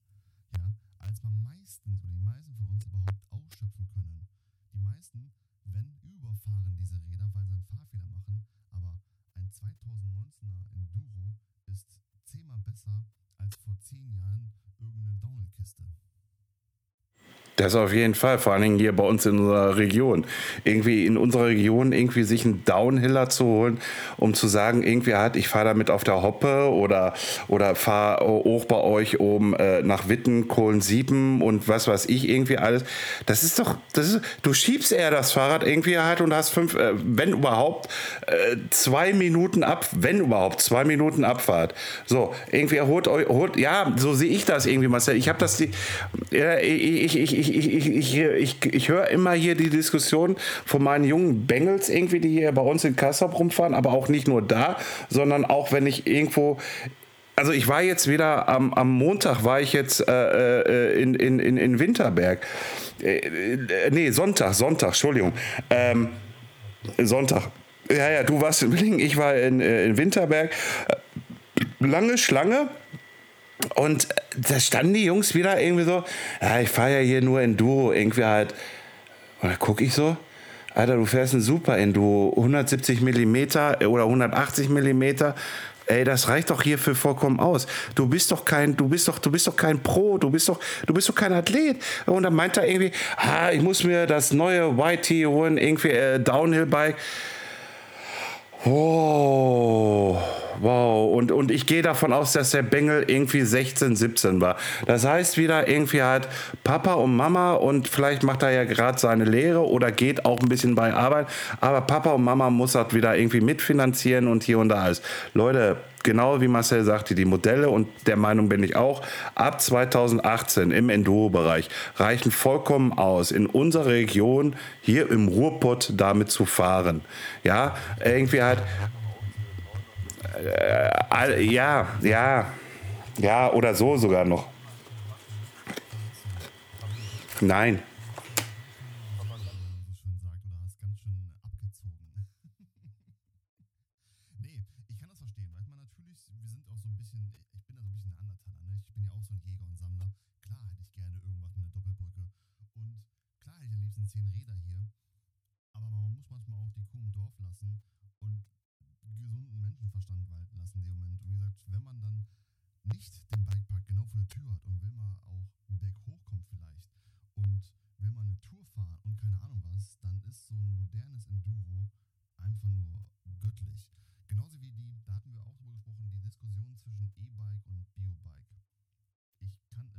ja, als man meistens oder die meisten von uns überhaupt ausschöpfen können. Die meisten, wenn überfahren diese Räder, weil sie einen Fahrfehler machen, aber ein 2019er Enduro ist zehnmal besser als vor zehn Jahren irgendeine Downhill-Kiste. Das auf jeden Fall, vor allen Dingen hier bei uns in unserer Region. Irgendwie in unserer Region irgendwie sich einen Downhiller zu holen, um zu sagen, irgendwie hat, ich fahre damit auf der Hoppe oder, oder fahre hoch bei euch oben äh, nach Witten, Kohlensiepen und was weiß ich irgendwie alles. Das ist doch, das ist, du schiebst eher das Fahrrad irgendwie halt und hast fünf, äh, wenn überhaupt, äh, zwei Minuten ab, wenn überhaupt, zwei Minuten Abfahrt. So, irgendwie holt euch, ja, so sehe ich das irgendwie, Marcel. Ich habe das, die, ja, ich, ich, ich, ich, ich, ich, ich, ich höre immer hier die Diskussion von meinen jungen Bengels irgendwie, die hier bei uns in Kassel rumfahren, aber auch nicht nur da, sondern auch wenn ich irgendwo also ich war jetzt wieder am, am Montag war ich jetzt äh, äh, in, in, in, in Winterberg. Äh, äh, nee, Sonntag, Sonntag, Entschuldigung. Ähm, Sonntag. Ja, ja, du warst in Willingen, ich war in, äh, in Winterberg. Lange Schlange. Und da standen die Jungs wieder irgendwie so, ja, ich fahre ja hier nur Enduro, irgendwie halt. Und da gucke ich so, Alter, du fährst ein super Enduro, 170 Millimeter oder 180 Millimeter. Ey, das reicht doch hierfür vollkommen aus. Du bist doch kein, du bist doch, du bist doch kein Pro, du bist doch, du bist doch kein Athlet. Und dann meint er irgendwie, ah, ich muss mir das neue YT holen, irgendwie äh, Downhill-Bike. Oh, wow. Und, und ich gehe davon aus, dass der Bengel irgendwie 16, 17 war. Das heißt wieder, irgendwie hat Papa und Mama und vielleicht macht er ja gerade seine Lehre oder geht auch ein bisschen bei Arbeit. Aber Papa und Mama muss das wieder irgendwie mitfinanzieren und hier und da alles. Leute, genau wie Marcel sagte, die Modelle und der Meinung bin ich auch, ab 2018 im Enduro-Bereich reichen vollkommen aus, in unserer Region hier im Ruhrpott damit zu fahren. Ja, irgendwie halt, äh, ja, ja, ja, oder so sogar noch. Nein. Papa, wie man so schön sagt, oder hast ganz schön abgezogen. nee, ich kann das verstehen, weil man natürlich, wir sind auch so ein bisschen, ich bin da so ein bisschen Neandertaler, ne? Ich bin ja auch so ein Jäger und Sammler. Klar hätte ich gerne irgendwas mit einer Doppelbrücke. Und klar hätte ich am liebsten zehn Räder hier. Aber man muss manchmal auch die Kuh im Dorf lassen und gesunden Menschenverstand walten lassen in dem Moment. Und wie gesagt, wenn man dann nicht den Bikepark genau vor der Tür hat und will mal auch einen Berg hochkommen vielleicht und will mal eine Tour fahren und keine Ahnung was, dann ist so ein modernes Enduro einfach nur göttlich. Genauso wie die, da hatten wir auch drüber gesprochen, die Diskussion zwischen E-Bike und Biobike.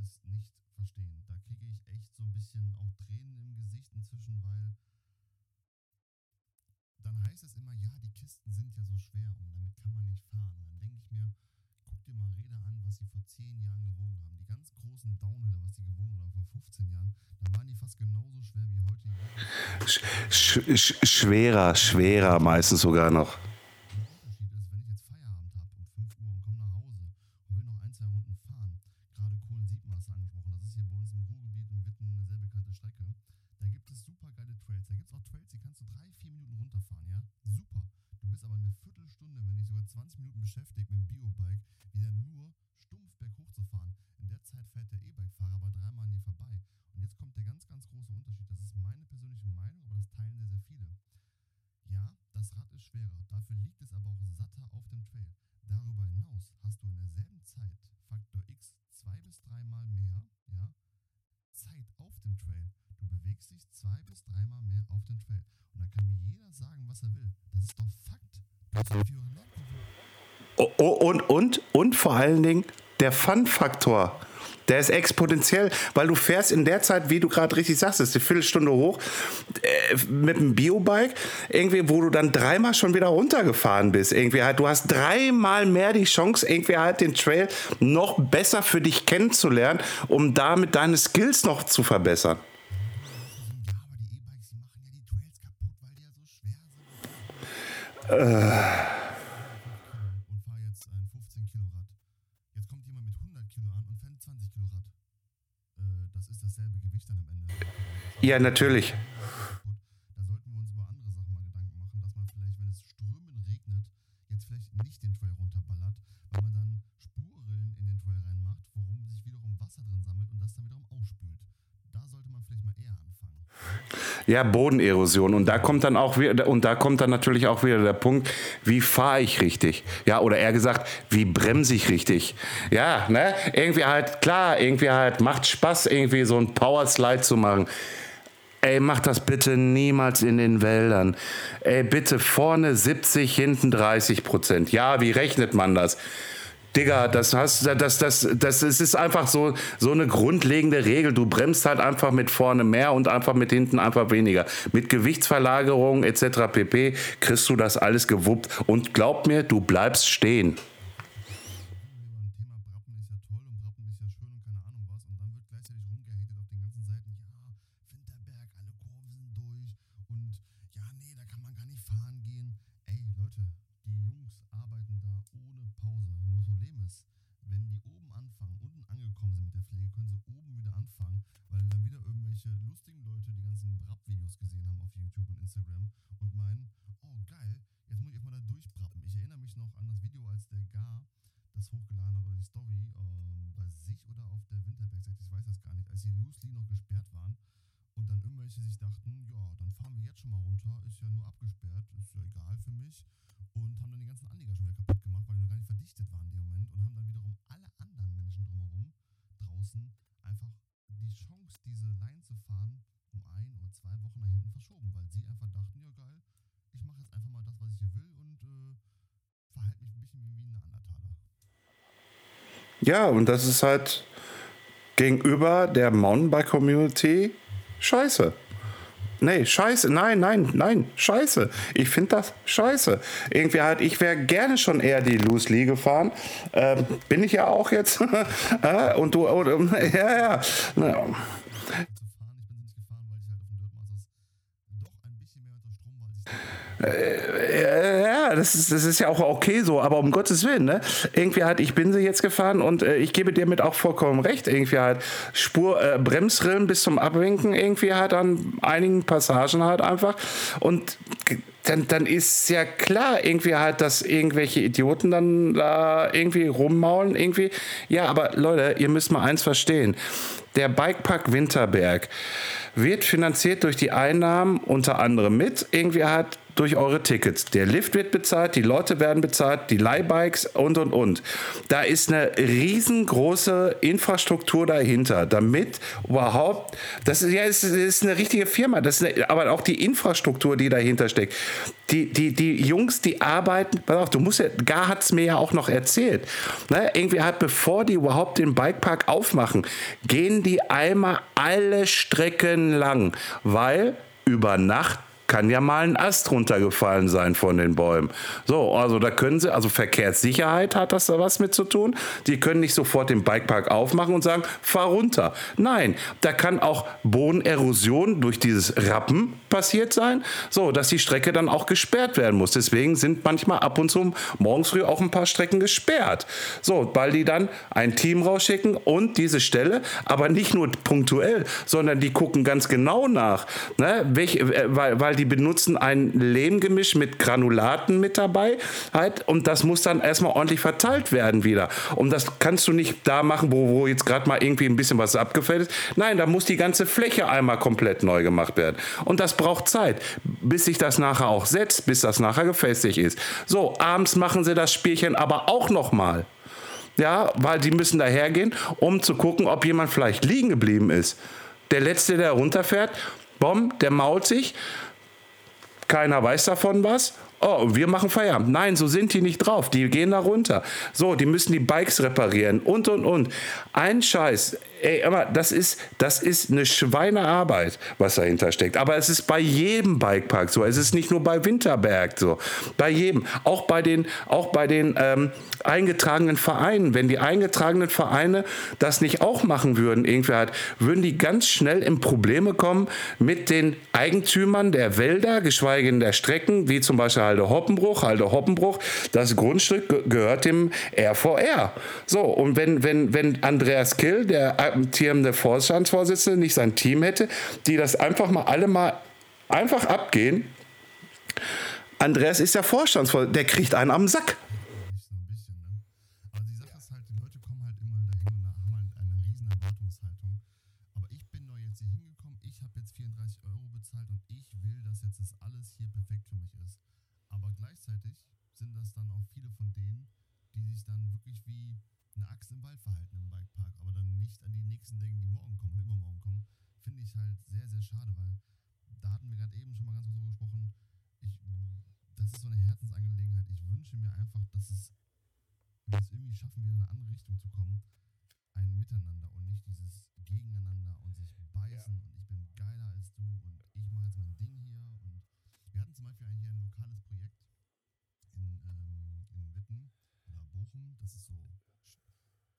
Es nicht verstehen. Da kriege ich echt so ein bisschen auch Tränen im Gesicht inzwischen, weil dann heißt es immer, ja, die Kisten sind ja so schwer und damit kann man nicht fahren. Und dann denke ich mir, guck dir mal Räder an, was sie vor 10 Jahren gewogen haben. Die ganz großen Downhiller, was die gewogen haben vor 15 Jahren, da waren die fast genauso schwer wie heute. Sch sch schwerer, schwerer meistens sogar noch. Der Unterschied ist, wenn ich jetzt Feierabend habe um 5 Uhr und komme nach Hause und will noch ein, zwei Runden fahren, gerade Kohlen-Siepen hast du angesprochen, das ist hier bei uns im Ruhrgebiet in Witten eine sehr bekannte Strecke. Da gibt es super geile Trails. Da gibt es auch Trails, die kannst du drei, vier Minuten runterfahren, ja? Super. Du bist aber eine Viertelstunde, wenn nicht sogar 20 Minuten beschäftigt mit dem Biobike, wieder nur stumpf berghoch zu fahren. In der Zeit fährt der E-Bike-Fahrer aber dreimal an dir vorbei. Und jetzt kommt der ganz, ganz große Unterschied. Das ist meine persönliche Meinung, aber das teilen sehr, sehr viele. es schwerer. Dafür liegt es aber auch satter auf dem Trail. Darüber hinaus hast du in derselben Zeit Faktor X zwei bis dreimal mehr, ja, Zeit auf dem Trail. Du bewegst dich zwei bis dreimal mehr auf dem Trail. Und da kann mir jeder sagen, was er will. Das ist doch Fakt. Du hast auf ihre Oh, oh, und, und, und vor allen Dingen der Fun-Faktor. Der ist exponentiell, weil du fährst in der Zeit, wie du gerade richtig sagst, ist eine Viertelstunde hoch äh, mit einem Biobike, irgendwie, wo du dann dreimal schon wieder runtergefahren bist. Irgendwie halt, du hast dreimal mehr die Chance, irgendwie halt den Trail noch besser für dich kennenzulernen, um damit deine Skills noch zu verbessern. Ja, kommt jemand mit 100 Kilo an und fährt 20 Kilo Rad. Äh, das ist dasselbe Gewicht dann am Ende. Ja, natürlich. Da sollten wir uns über andere Sachen mal Gedanken machen, dass man vielleicht, wenn es strömend regnet, jetzt vielleicht nicht den Trail runterballert, weil man dann Spurrillen in den Trail reinmacht, worum sich wiederum Wasser drin sammelt und das dann wiederum ausspült. Da sollte man vielleicht mal eher anfangen. Ja, Bodenerosion. Und da kommt dann auch wieder, und da kommt dann natürlich auch wieder der Punkt, wie fahre ich richtig? Ja, oder eher gesagt, wie bremse ich richtig? Ja, ne? Irgendwie halt, klar, irgendwie halt, macht Spaß, irgendwie so ein Powerslide zu machen. Ey, mach das bitte niemals in den Wäldern. Ey, bitte vorne 70, hinten 30 Prozent. Ja, wie rechnet man das? Digga, das hast, das, das, das, es ist einfach so, so eine grundlegende Regel. Du bremst halt einfach mit vorne mehr und einfach mit hinten einfach weniger. Mit Gewichtsverlagerung etc. pp. kriegst du das alles gewuppt. Und glaub mir, du bleibst stehen. Beim Thema Brappen ist ja toll und Brappen ist ja schön und keine Ahnung was. Und dann wird gleichzeitig rumgehatet auf den ganzen Seiten. Ja, Winterberg, alle Kurven sind durch. Und ja, nee, da kann man gar nicht fahren gehen. Ey, Leute, die Jungs arbeiten da ohne Pause. Nur Problem ist, wenn die oben anfangen, unten angekommen sind mit der Pflege, können sie oben wieder anfangen, weil dann wieder irgendwelche lustigen Leute die ganzen Brapp-Videos gesehen haben auf YouTube und Instagram und meinen, oh geil, jetzt muss ich erstmal da durchbrappen. Ich erinnere mich noch an das Video, als der Gar das hochgeladen hat oder die Story ähm, bei sich oder auf der Winterberg-Seite, ich weiß das gar nicht, als die Loosely noch gesperrt waren und dann irgendwelche sich dachten, ja, dann fahren wir jetzt schon mal runter, ist ja nur abgesperrt, ist ja mich und haben dann die ganzen Anleger schon wieder kaputt gemacht, weil die noch gar nicht verdichtet waren in dem Moment und haben dann wiederum alle anderen Menschen drumherum draußen einfach die Chance, diese Line zu fahren, um ein oder zwei Wochen nach hinten verschoben, weil sie einfach dachten, ja geil, ich mache jetzt einfach mal das, was ich hier will und äh, verhalte mich ein bisschen wie, wie ein Neandertaler. Ja, und das ist halt gegenüber der Mountainbike-Community scheiße. Nee, scheiße, nein, nein, nein, scheiße. Ich finde das scheiße. Irgendwie halt, ich wäre gerne schon eher die Loose Lee gefahren. Ähm, bin ich ja auch jetzt. Äh, und du, und, ja, ja. Na, zu fahren. Ich bin sie nicht gefahren, weil ich halt auf dem Dirt Masters doch ein bisschen mehr unter Strom war, als ich Äh, ja, das ist, das ist ja auch okay so, aber um Gottes Willen, ne? Irgendwie halt, ich bin sie jetzt gefahren und äh, ich gebe dir mit auch vollkommen recht. Irgendwie halt Spur, äh, Bremsrillen bis zum Abwinken, irgendwie halt an einigen Passagen halt einfach. Und dann, dann ist ja klar, irgendwie halt, dass irgendwelche Idioten dann da irgendwie rummaulen, irgendwie. Ja, aber Leute, ihr müsst mal eins verstehen. Der Bikepark Winterberg wird finanziert durch die Einnahmen unter anderem mit, irgendwie halt durch eure Tickets. Der Lift wird bezahlt, die Leute werden bezahlt, die Leihbikes und und und. Da ist eine riesengroße Infrastruktur dahinter, damit überhaupt, das ist ja es ist eine richtige Firma, das ist eine, aber auch die Infrastruktur, die dahinter steckt. Die, die, die Jungs, die arbeiten, pass auf, du musst ja, Gar hat es mir ja auch noch erzählt. Ne, irgendwie hat, bevor die überhaupt den Bikepark aufmachen, gehen die einmal alle Strecken lang, weil über Nacht kann ja mal ein Ast runtergefallen sein von den Bäumen. So, also da können sie, also Verkehrssicherheit hat das da was mit zu tun. Die können nicht sofort den Bikepark aufmachen und sagen, fahr runter. Nein, da kann auch Bodenerosion durch dieses Rappen passiert sein, so, dass die Strecke dann auch gesperrt werden muss. Deswegen sind manchmal ab und zu morgens früh auch ein paar Strecken gesperrt. So, weil die dann ein Team rausschicken und diese Stelle, aber nicht nur punktuell, sondern die gucken ganz genau nach, ne, welche, äh, weil, weil die benutzen ein Lehmgemisch mit Granulaten mit dabei halt und das muss dann erstmal ordentlich verteilt werden wieder. Und das kannst du nicht da machen, wo, wo jetzt gerade mal irgendwie ein bisschen was abgefällt ist. Nein, da muss die ganze Fläche einmal komplett neu gemacht werden. Und das braucht Zeit, bis sich das nachher auch setzt, bis das nachher gefestigt ist. So, abends machen sie das Spielchen aber auch nochmal. Ja, weil die müssen dahergehen, um zu gucken, ob jemand vielleicht liegen geblieben ist. Der Letzte, der runterfährt, bom, der mault sich. Keiner weiß davon was. Oh, wir machen Feierabend. Nein, so sind die nicht drauf. Die gehen da runter. So, die müssen die Bikes reparieren und und und. Ein Scheiß. Ey, immer, das ist, das ist eine Schweinearbeit, was dahinter steckt. Aber es ist bei jedem Bikepark so. Es ist nicht nur bei Winterberg so. Bei jedem. Auch bei den, auch bei den ähm, eingetragenen Vereinen. Wenn die eingetragenen Vereine das nicht auch machen würden, irgendwie halt, würden die ganz schnell in Probleme kommen mit den Eigentümern der Wälder, geschweige denn der Strecken, wie zum Beispiel Halde Hoppenbruch. Halde Hoppenbruch, das Grundstück gehört dem RVR. So, und wenn, wenn, wenn Andreas Kill, der amtierende Vorstandsvorsitzende, nicht sein Team hätte, die das einfach mal alle mal einfach abgehen. Andreas ist der Vorstandsvorsitzende, der kriegt einen am Sack. So ein bisschen, ne? Aber die Sache ist halt, die Leute kommen halt immer dahin und haben halt eine riesen Erwartungshaltung. Aber ich bin doch jetzt hier hingekommen, ich habe jetzt 34 Euro bezahlt und ich will, dass jetzt das alles hier perfekt für mich ist. Aber gleichzeitig sind das dann auch viele von denen, die sich dann wirklich wie eine Axt im Wald verhalten im Bikepark, aber dann nicht an die nächsten denken, die morgen kommen oder übermorgen kommen. Finde ich halt sehr, sehr schade, weil da hatten wir gerade eben schon mal ganz kurz drüber gesprochen. Ich, das ist so eine Herzensangelegenheit. Ich wünsche mir einfach, dass es wir es irgendwie schaffen, wieder in eine andere Richtung zu kommen. Ein Miteinander und nicht dieses Gegeneinander und sich beißen und ich bin geiler als du und ich mache jetzt mein Ding hier. Und wir hatten zum Beispiel ein- hier ein lokales Projekt in, ähm, in Witten oder Bochum. Das ist so.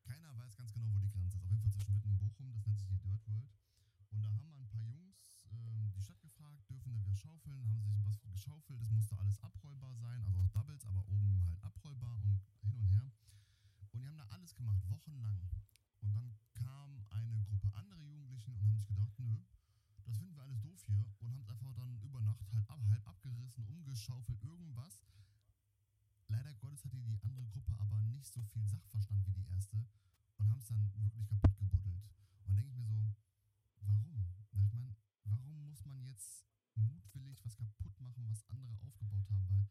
Keiner weiß ganz genau, wo die Grenze ist. Auf jeden Fall zwischen Witten und Bochum. Das nennt sich die Dirt World. Und da haben ein paar Jungs ähm, die Stadt gefragt, dürfen wir wieder schaufeln, haben sich was geschaufelt, es musste alles abrollbar sein, also auch Doubles, aber oben halt abrollbar und hin und her. Und die haben da alles gemacht, wochenlang. Und dann kam eine Gruppe andere Jugendlichen und haben sich gedacht, nö, das finden wir alles doof hier und haben es einfach dann über Nacht halt ab, halb abgerissen, umgeschaufelt, irgendwas. Leider Gottes hatte die andere Gruppe aber nicht so viel Sachverstand wie die erste und haben es dann wirklich kaputt gebuddelt. Und denke ich mir so, warum? Na, ich meine, warum muss man jetzt mutwillig was kaputt machen, was andere aufgebaut haben? Weil,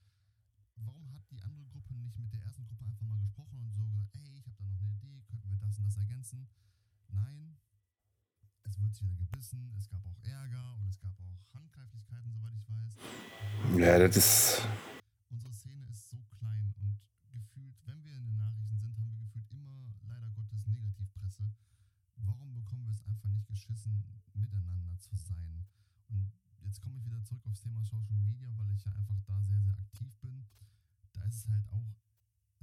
warum hat die andere Gruppe nicht mit der ersten Gruppe einfach mal gesprochen und so gesagt, ey, ich habe da noch eine Idee, könnten wir das und das ergänzen? Nein, es wird sich wieder gebissen, es gab auch Ärger und es gab auch Handgreiflichkeiten, soweit ich weiß. Ja, das ist. Unsere Szene ist so klein und gefühlt, wenn wir in den Nachrichten sind, haben wir gefühlt immer leider Gottes Negativpresse. Warum bekommen wir es einfach nicht geschissen, miteinander zu sein? Und jetzt komme ich wieder zurück aufs Thema Social Media, weil ich ja einfach da sehr, sehr aktiv bin. Da ist es halt auch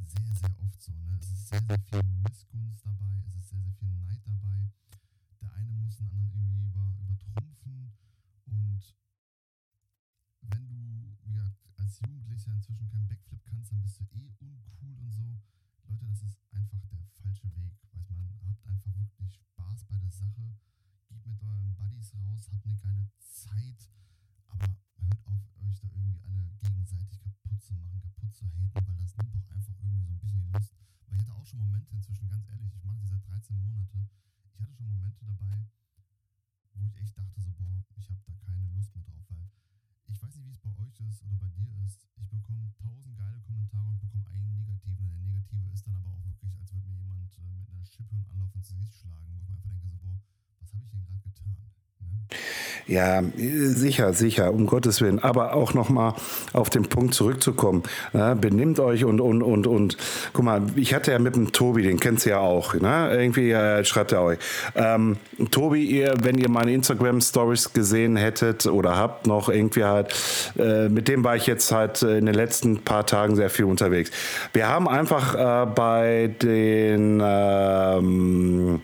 sehr, sehr oft so. Ne? Es ist sehr, sehr viel Missgunst dabei, es ist sehr, sehr viel Neid dabei. Der eine muss den anderen irgendwie über, übertrumpfen und wenn du wie als Jugendlicher inzwischen keinen Backflip kannst, dann bist du eh uncool und so. Leute, das ist einfach der falsche Weg. Weiß man, habt einfach wirklich Spaß bei der Sache. Geht mit euren Buddies raus, habt eine geile Zeit. Aber hört auf, euch da irgendwie alle gegenseitig kaputt zu machen, kaputt zu haten, weil das nimmt doch einfach irgendwie so ein bisschen die Lust. Weil ich hatte auch schon Momente inzwischen, ganz ehrlich, ich mache das seit 13 Monate. Ich hatte schon Momente dabei, wo ich echt dachte so, boah, ich habe da keine Lust mehr drauf, weil ich weiß nicht, wie es bei euch ist oder bei dir ist. Ich bekomme tausend geile Kommentare und bekomme einen negativen. Und der negative ist dann aber auch wirklich, als würde mir jemand äh, mit einer Schippe und Anlauf ins Gesicht schlagen, wo ich mir einfach denke, so, boah, was habe ich denn gerade getan? Ne? Ja, sicher, sicher, um Gottes Willen. Aber auch nochmal auf den Punkt zurückzukommen. Ne? Benimmt euch und, und, und, und. Guck mal, ich hatte ja mit dem Tobi, den kennst du ja auch. Ne? Irgendwie äh, schreibt er euch. Ähm, Tobi, ihr, wenn ihr meine Instagram-Stories gesehen hättet oder habt noch irgendwie halt, äh, mit dem war ich jetzt halt äh, in den letzten paar Tagen sehr viel unterwegs. Wir haben einfach äh, bei den ähm,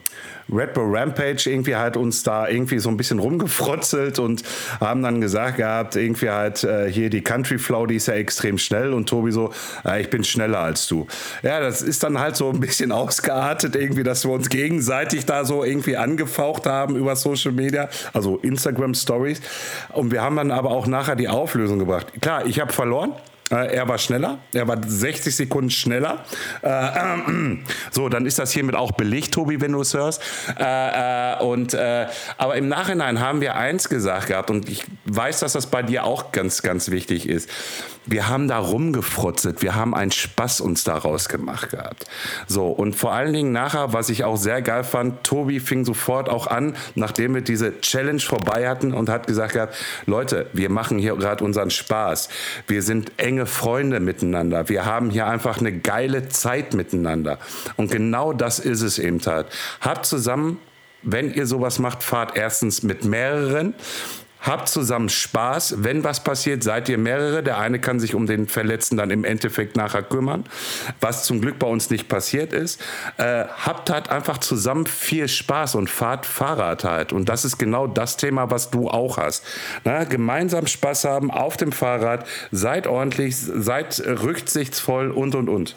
Red Bull Rampage irgendwie halt uns da irgendwie so ein bisschen rumgefrotzelt und haben dann gesagt gehabt, irgendwie halt äh, hier die Country Flow, die ist ja extrem schnell und Tobi so, äh, ich bin schneller als du. Ja, das ist dann halt so ein bisschen ausgeartet irgendwie, dass wir uns gegenseitig da so irgendwie angefaucht haben über Social Media, also Instagram Stories. Und wir haben dann aber auch nachher die Auflösung gebracht. Klar, ich habe verloren. Äh, er war schneller, er war 60 Sekunden schneller. Äh, äh, so, dann ist das hiermit auch belegt, Tobi, wenn du es hörst. Äh, äh, und, äh, aber im Nachhinein haben wir eins gesagt gehabt und ich weiß, dass das bei dir auch ganz, ganz wichtig ist. Wir haben da rumgefrotzelt, wir haben einen Spaß uns daraus gemacht gehabt. So, und vor allen Dingen nachher, was ich auch sehr geil fand, Tobi fing sofort auch an, nachdem wir diese Challenge vorbei hatten und hat gesagt gehabt, Leute, wir machen hier gerade unseren Spaß. Wir sind enge Freunde miteinander. Wir haben hier einfach eine geile Zeit miteinander. Und genau das ist es eben halt. Habt zusammen wenn ihr sowas macht, fahrt erstens mit mehreren Habt zusammen Spaß. Wenn was passiert, seid ihr mehrere. Der eine kann sich um den Verletzten dann im Endeffekt nachher kümmern, was zum Glück bei uns nicht passiert ist. Äh, habt halt einfach zusammen viel Spaß und fahrt Fahrrad halt. Und das ist genau das Thema, was du auch hast. Na, gemeinsam Spaß haben auf dem Fahrrad, seid ordentlich, seid rücksichtsvoll und und und.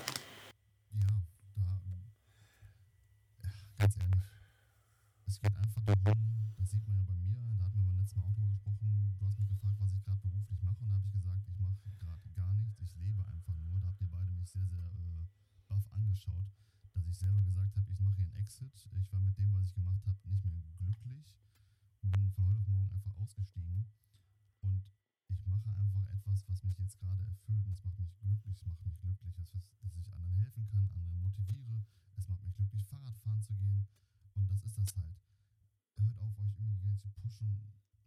Ja, ganz ehrlich, es geht einfach darum, das sieht man ja bei mir, da hatten wir beim letzten Mal auch drüber gesprochen, du hast mich gefragt, was ich gerade beruflich mache und da habe ich gesagt, ich mache gerade gar nichts, ich lebe einfach nur. Da habt ihr beide mich sehr, sehr äh, baff angeschaut, dass ich selber gesagt habe, ich mache hier einen Exit. Ich war mit dem, was ich gemacht habe, nicht mehr glücklich und bin von heute auf morgen einfach ausgestiegen und ich mache einfach etwas, was mich jetzt gerade erfüllt und das macht mich glücklich, es macht mich glücklich, dass, dass ich anderen helfen kann, andere motiviere, es macht mich glücklich, Fahrradfahren zu gehen und das ist das halt hört auf, euch irgendwie zu pushen.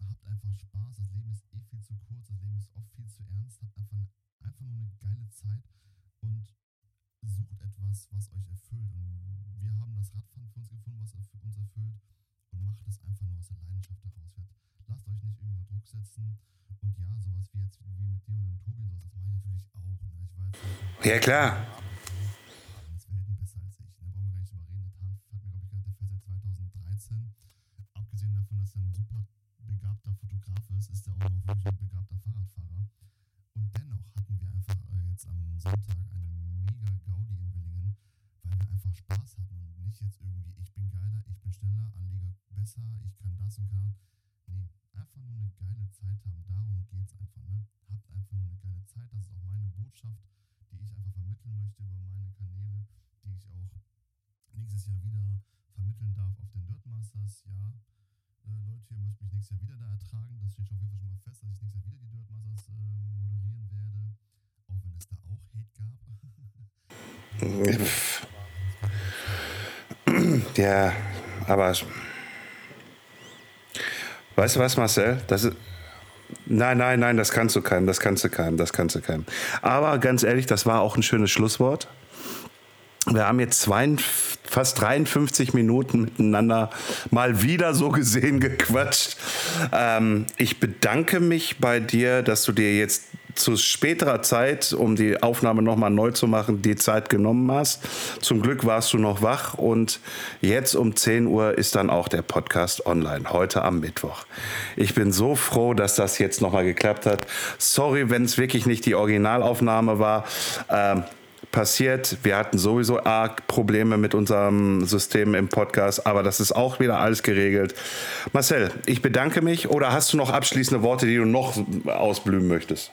Habt einfach Spaß. Das Leben ist eh viel zu kurz. Das Leben ist oft viel zu ernst. Habt einfach, eine, einfach nur eine geile Zeit und sucht etwas, was euch erfüllt. Und wir haben das Radfahren für uns gefunden, was uns erfüllt. Und macht es einfach nur aus der Leidenschaft heraus. Lasst euch nicht irgendwie Druck setzen. Und ja, sowas wie jetzt wie mit dir und dem Tobi und sowas, das mache ich natürlich auch. Ne? Ich weiß, ja, klar. Welten besser als ich. Da ne? brauchen wir gar nicht drüber reden. Der Tan hat mir, glaube ich, gesagt, der fährt seit 2013 abgesehen davon, dass er ein super begabter Fotograf ist, ist er auch noch wirklich ein begabter Fahrradfahrer. Und dennoch hatten wir einfach äh, jetzt am Sonntag eine mega Gaudi in Willingen, weil wir einfach Spaß hatten und nicht jetzt irgendwie, ich bin geiler, ich bin schneller, Anleger besser, ich kann das und kann. Nee, einfach nur eine geile Zeit haben. Darum geht es einfach. Ne? Habt einfach nur eine geile Zeit. Das ist auch meine Botschaft, die ich einfach vermitteln möchte über meine Kanäle, die ich auch nächstes Jahr wieder vermitteln darf auf den Dirtmasters. Ja, äh, Leute, ihr müsst mich nächstes Jahr wieder da ertragen. Das steht schon auf jeden Fall schon mal fest, dass ich nächstes Jahr wieder die Dirtmasters äh, moderieren werde. Auch wenn es da auch Hate gab. ja, aber weißt du was, Marcel? Das ist, Nein, nein, nein, das kannst du keinem, das kannst du keinem, das kannst du keinem. Aber ganz ehrlich, das war auch ein schönes Schlusswort. Wir haben jetzt zwei, fast 53 Minuten miteinander mal wieder so gesehen gequatscht. Ähm, ich bedanke mich bei dir, dass du dir jetzt zu späterer Zeit, um die Aufnahme nochmal neu zu machen, die Zeit genommen hast. Zum Glück warst du noch wach und jetzt um 10 Uhr ist dann auch der Podcast online, heute am Mittwoch. Ich bin so froh, dass das jetzt nochmal geklappt hat. Sorry, wenn es wirklich nicht die Originalaufnahme war. Ähm, passiert. Wir hatten sowieso arg Probleme mit unserem System im Podcast, aber das ist auch wieder alles geregelt. Marcel, ich bedanke mich. Oder hast du noch abschließende Worte, die du noch ausblühen möchtest?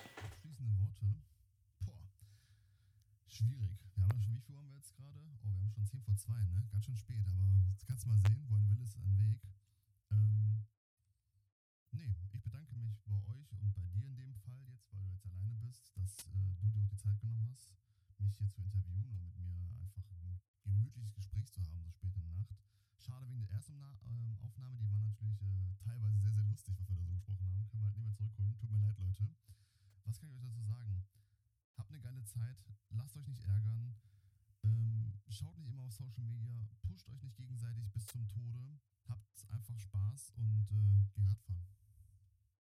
Zeit. Lasst euch nicht ärgern. Ähm, schaut nicht immer auf Social Media. Pusht euch nicht gegenseitig bis zum Tode. Habt einfach Spaß und äh, geht Radfahren.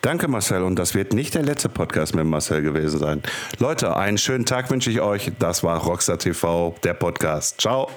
Danke Marcel und das wird nicht der letzte Podcast mit Marcel gewesen sein. Leute, einen schönen Tag wünsche ich euch. Das war Rockstar TV, der Podcast. Ciao.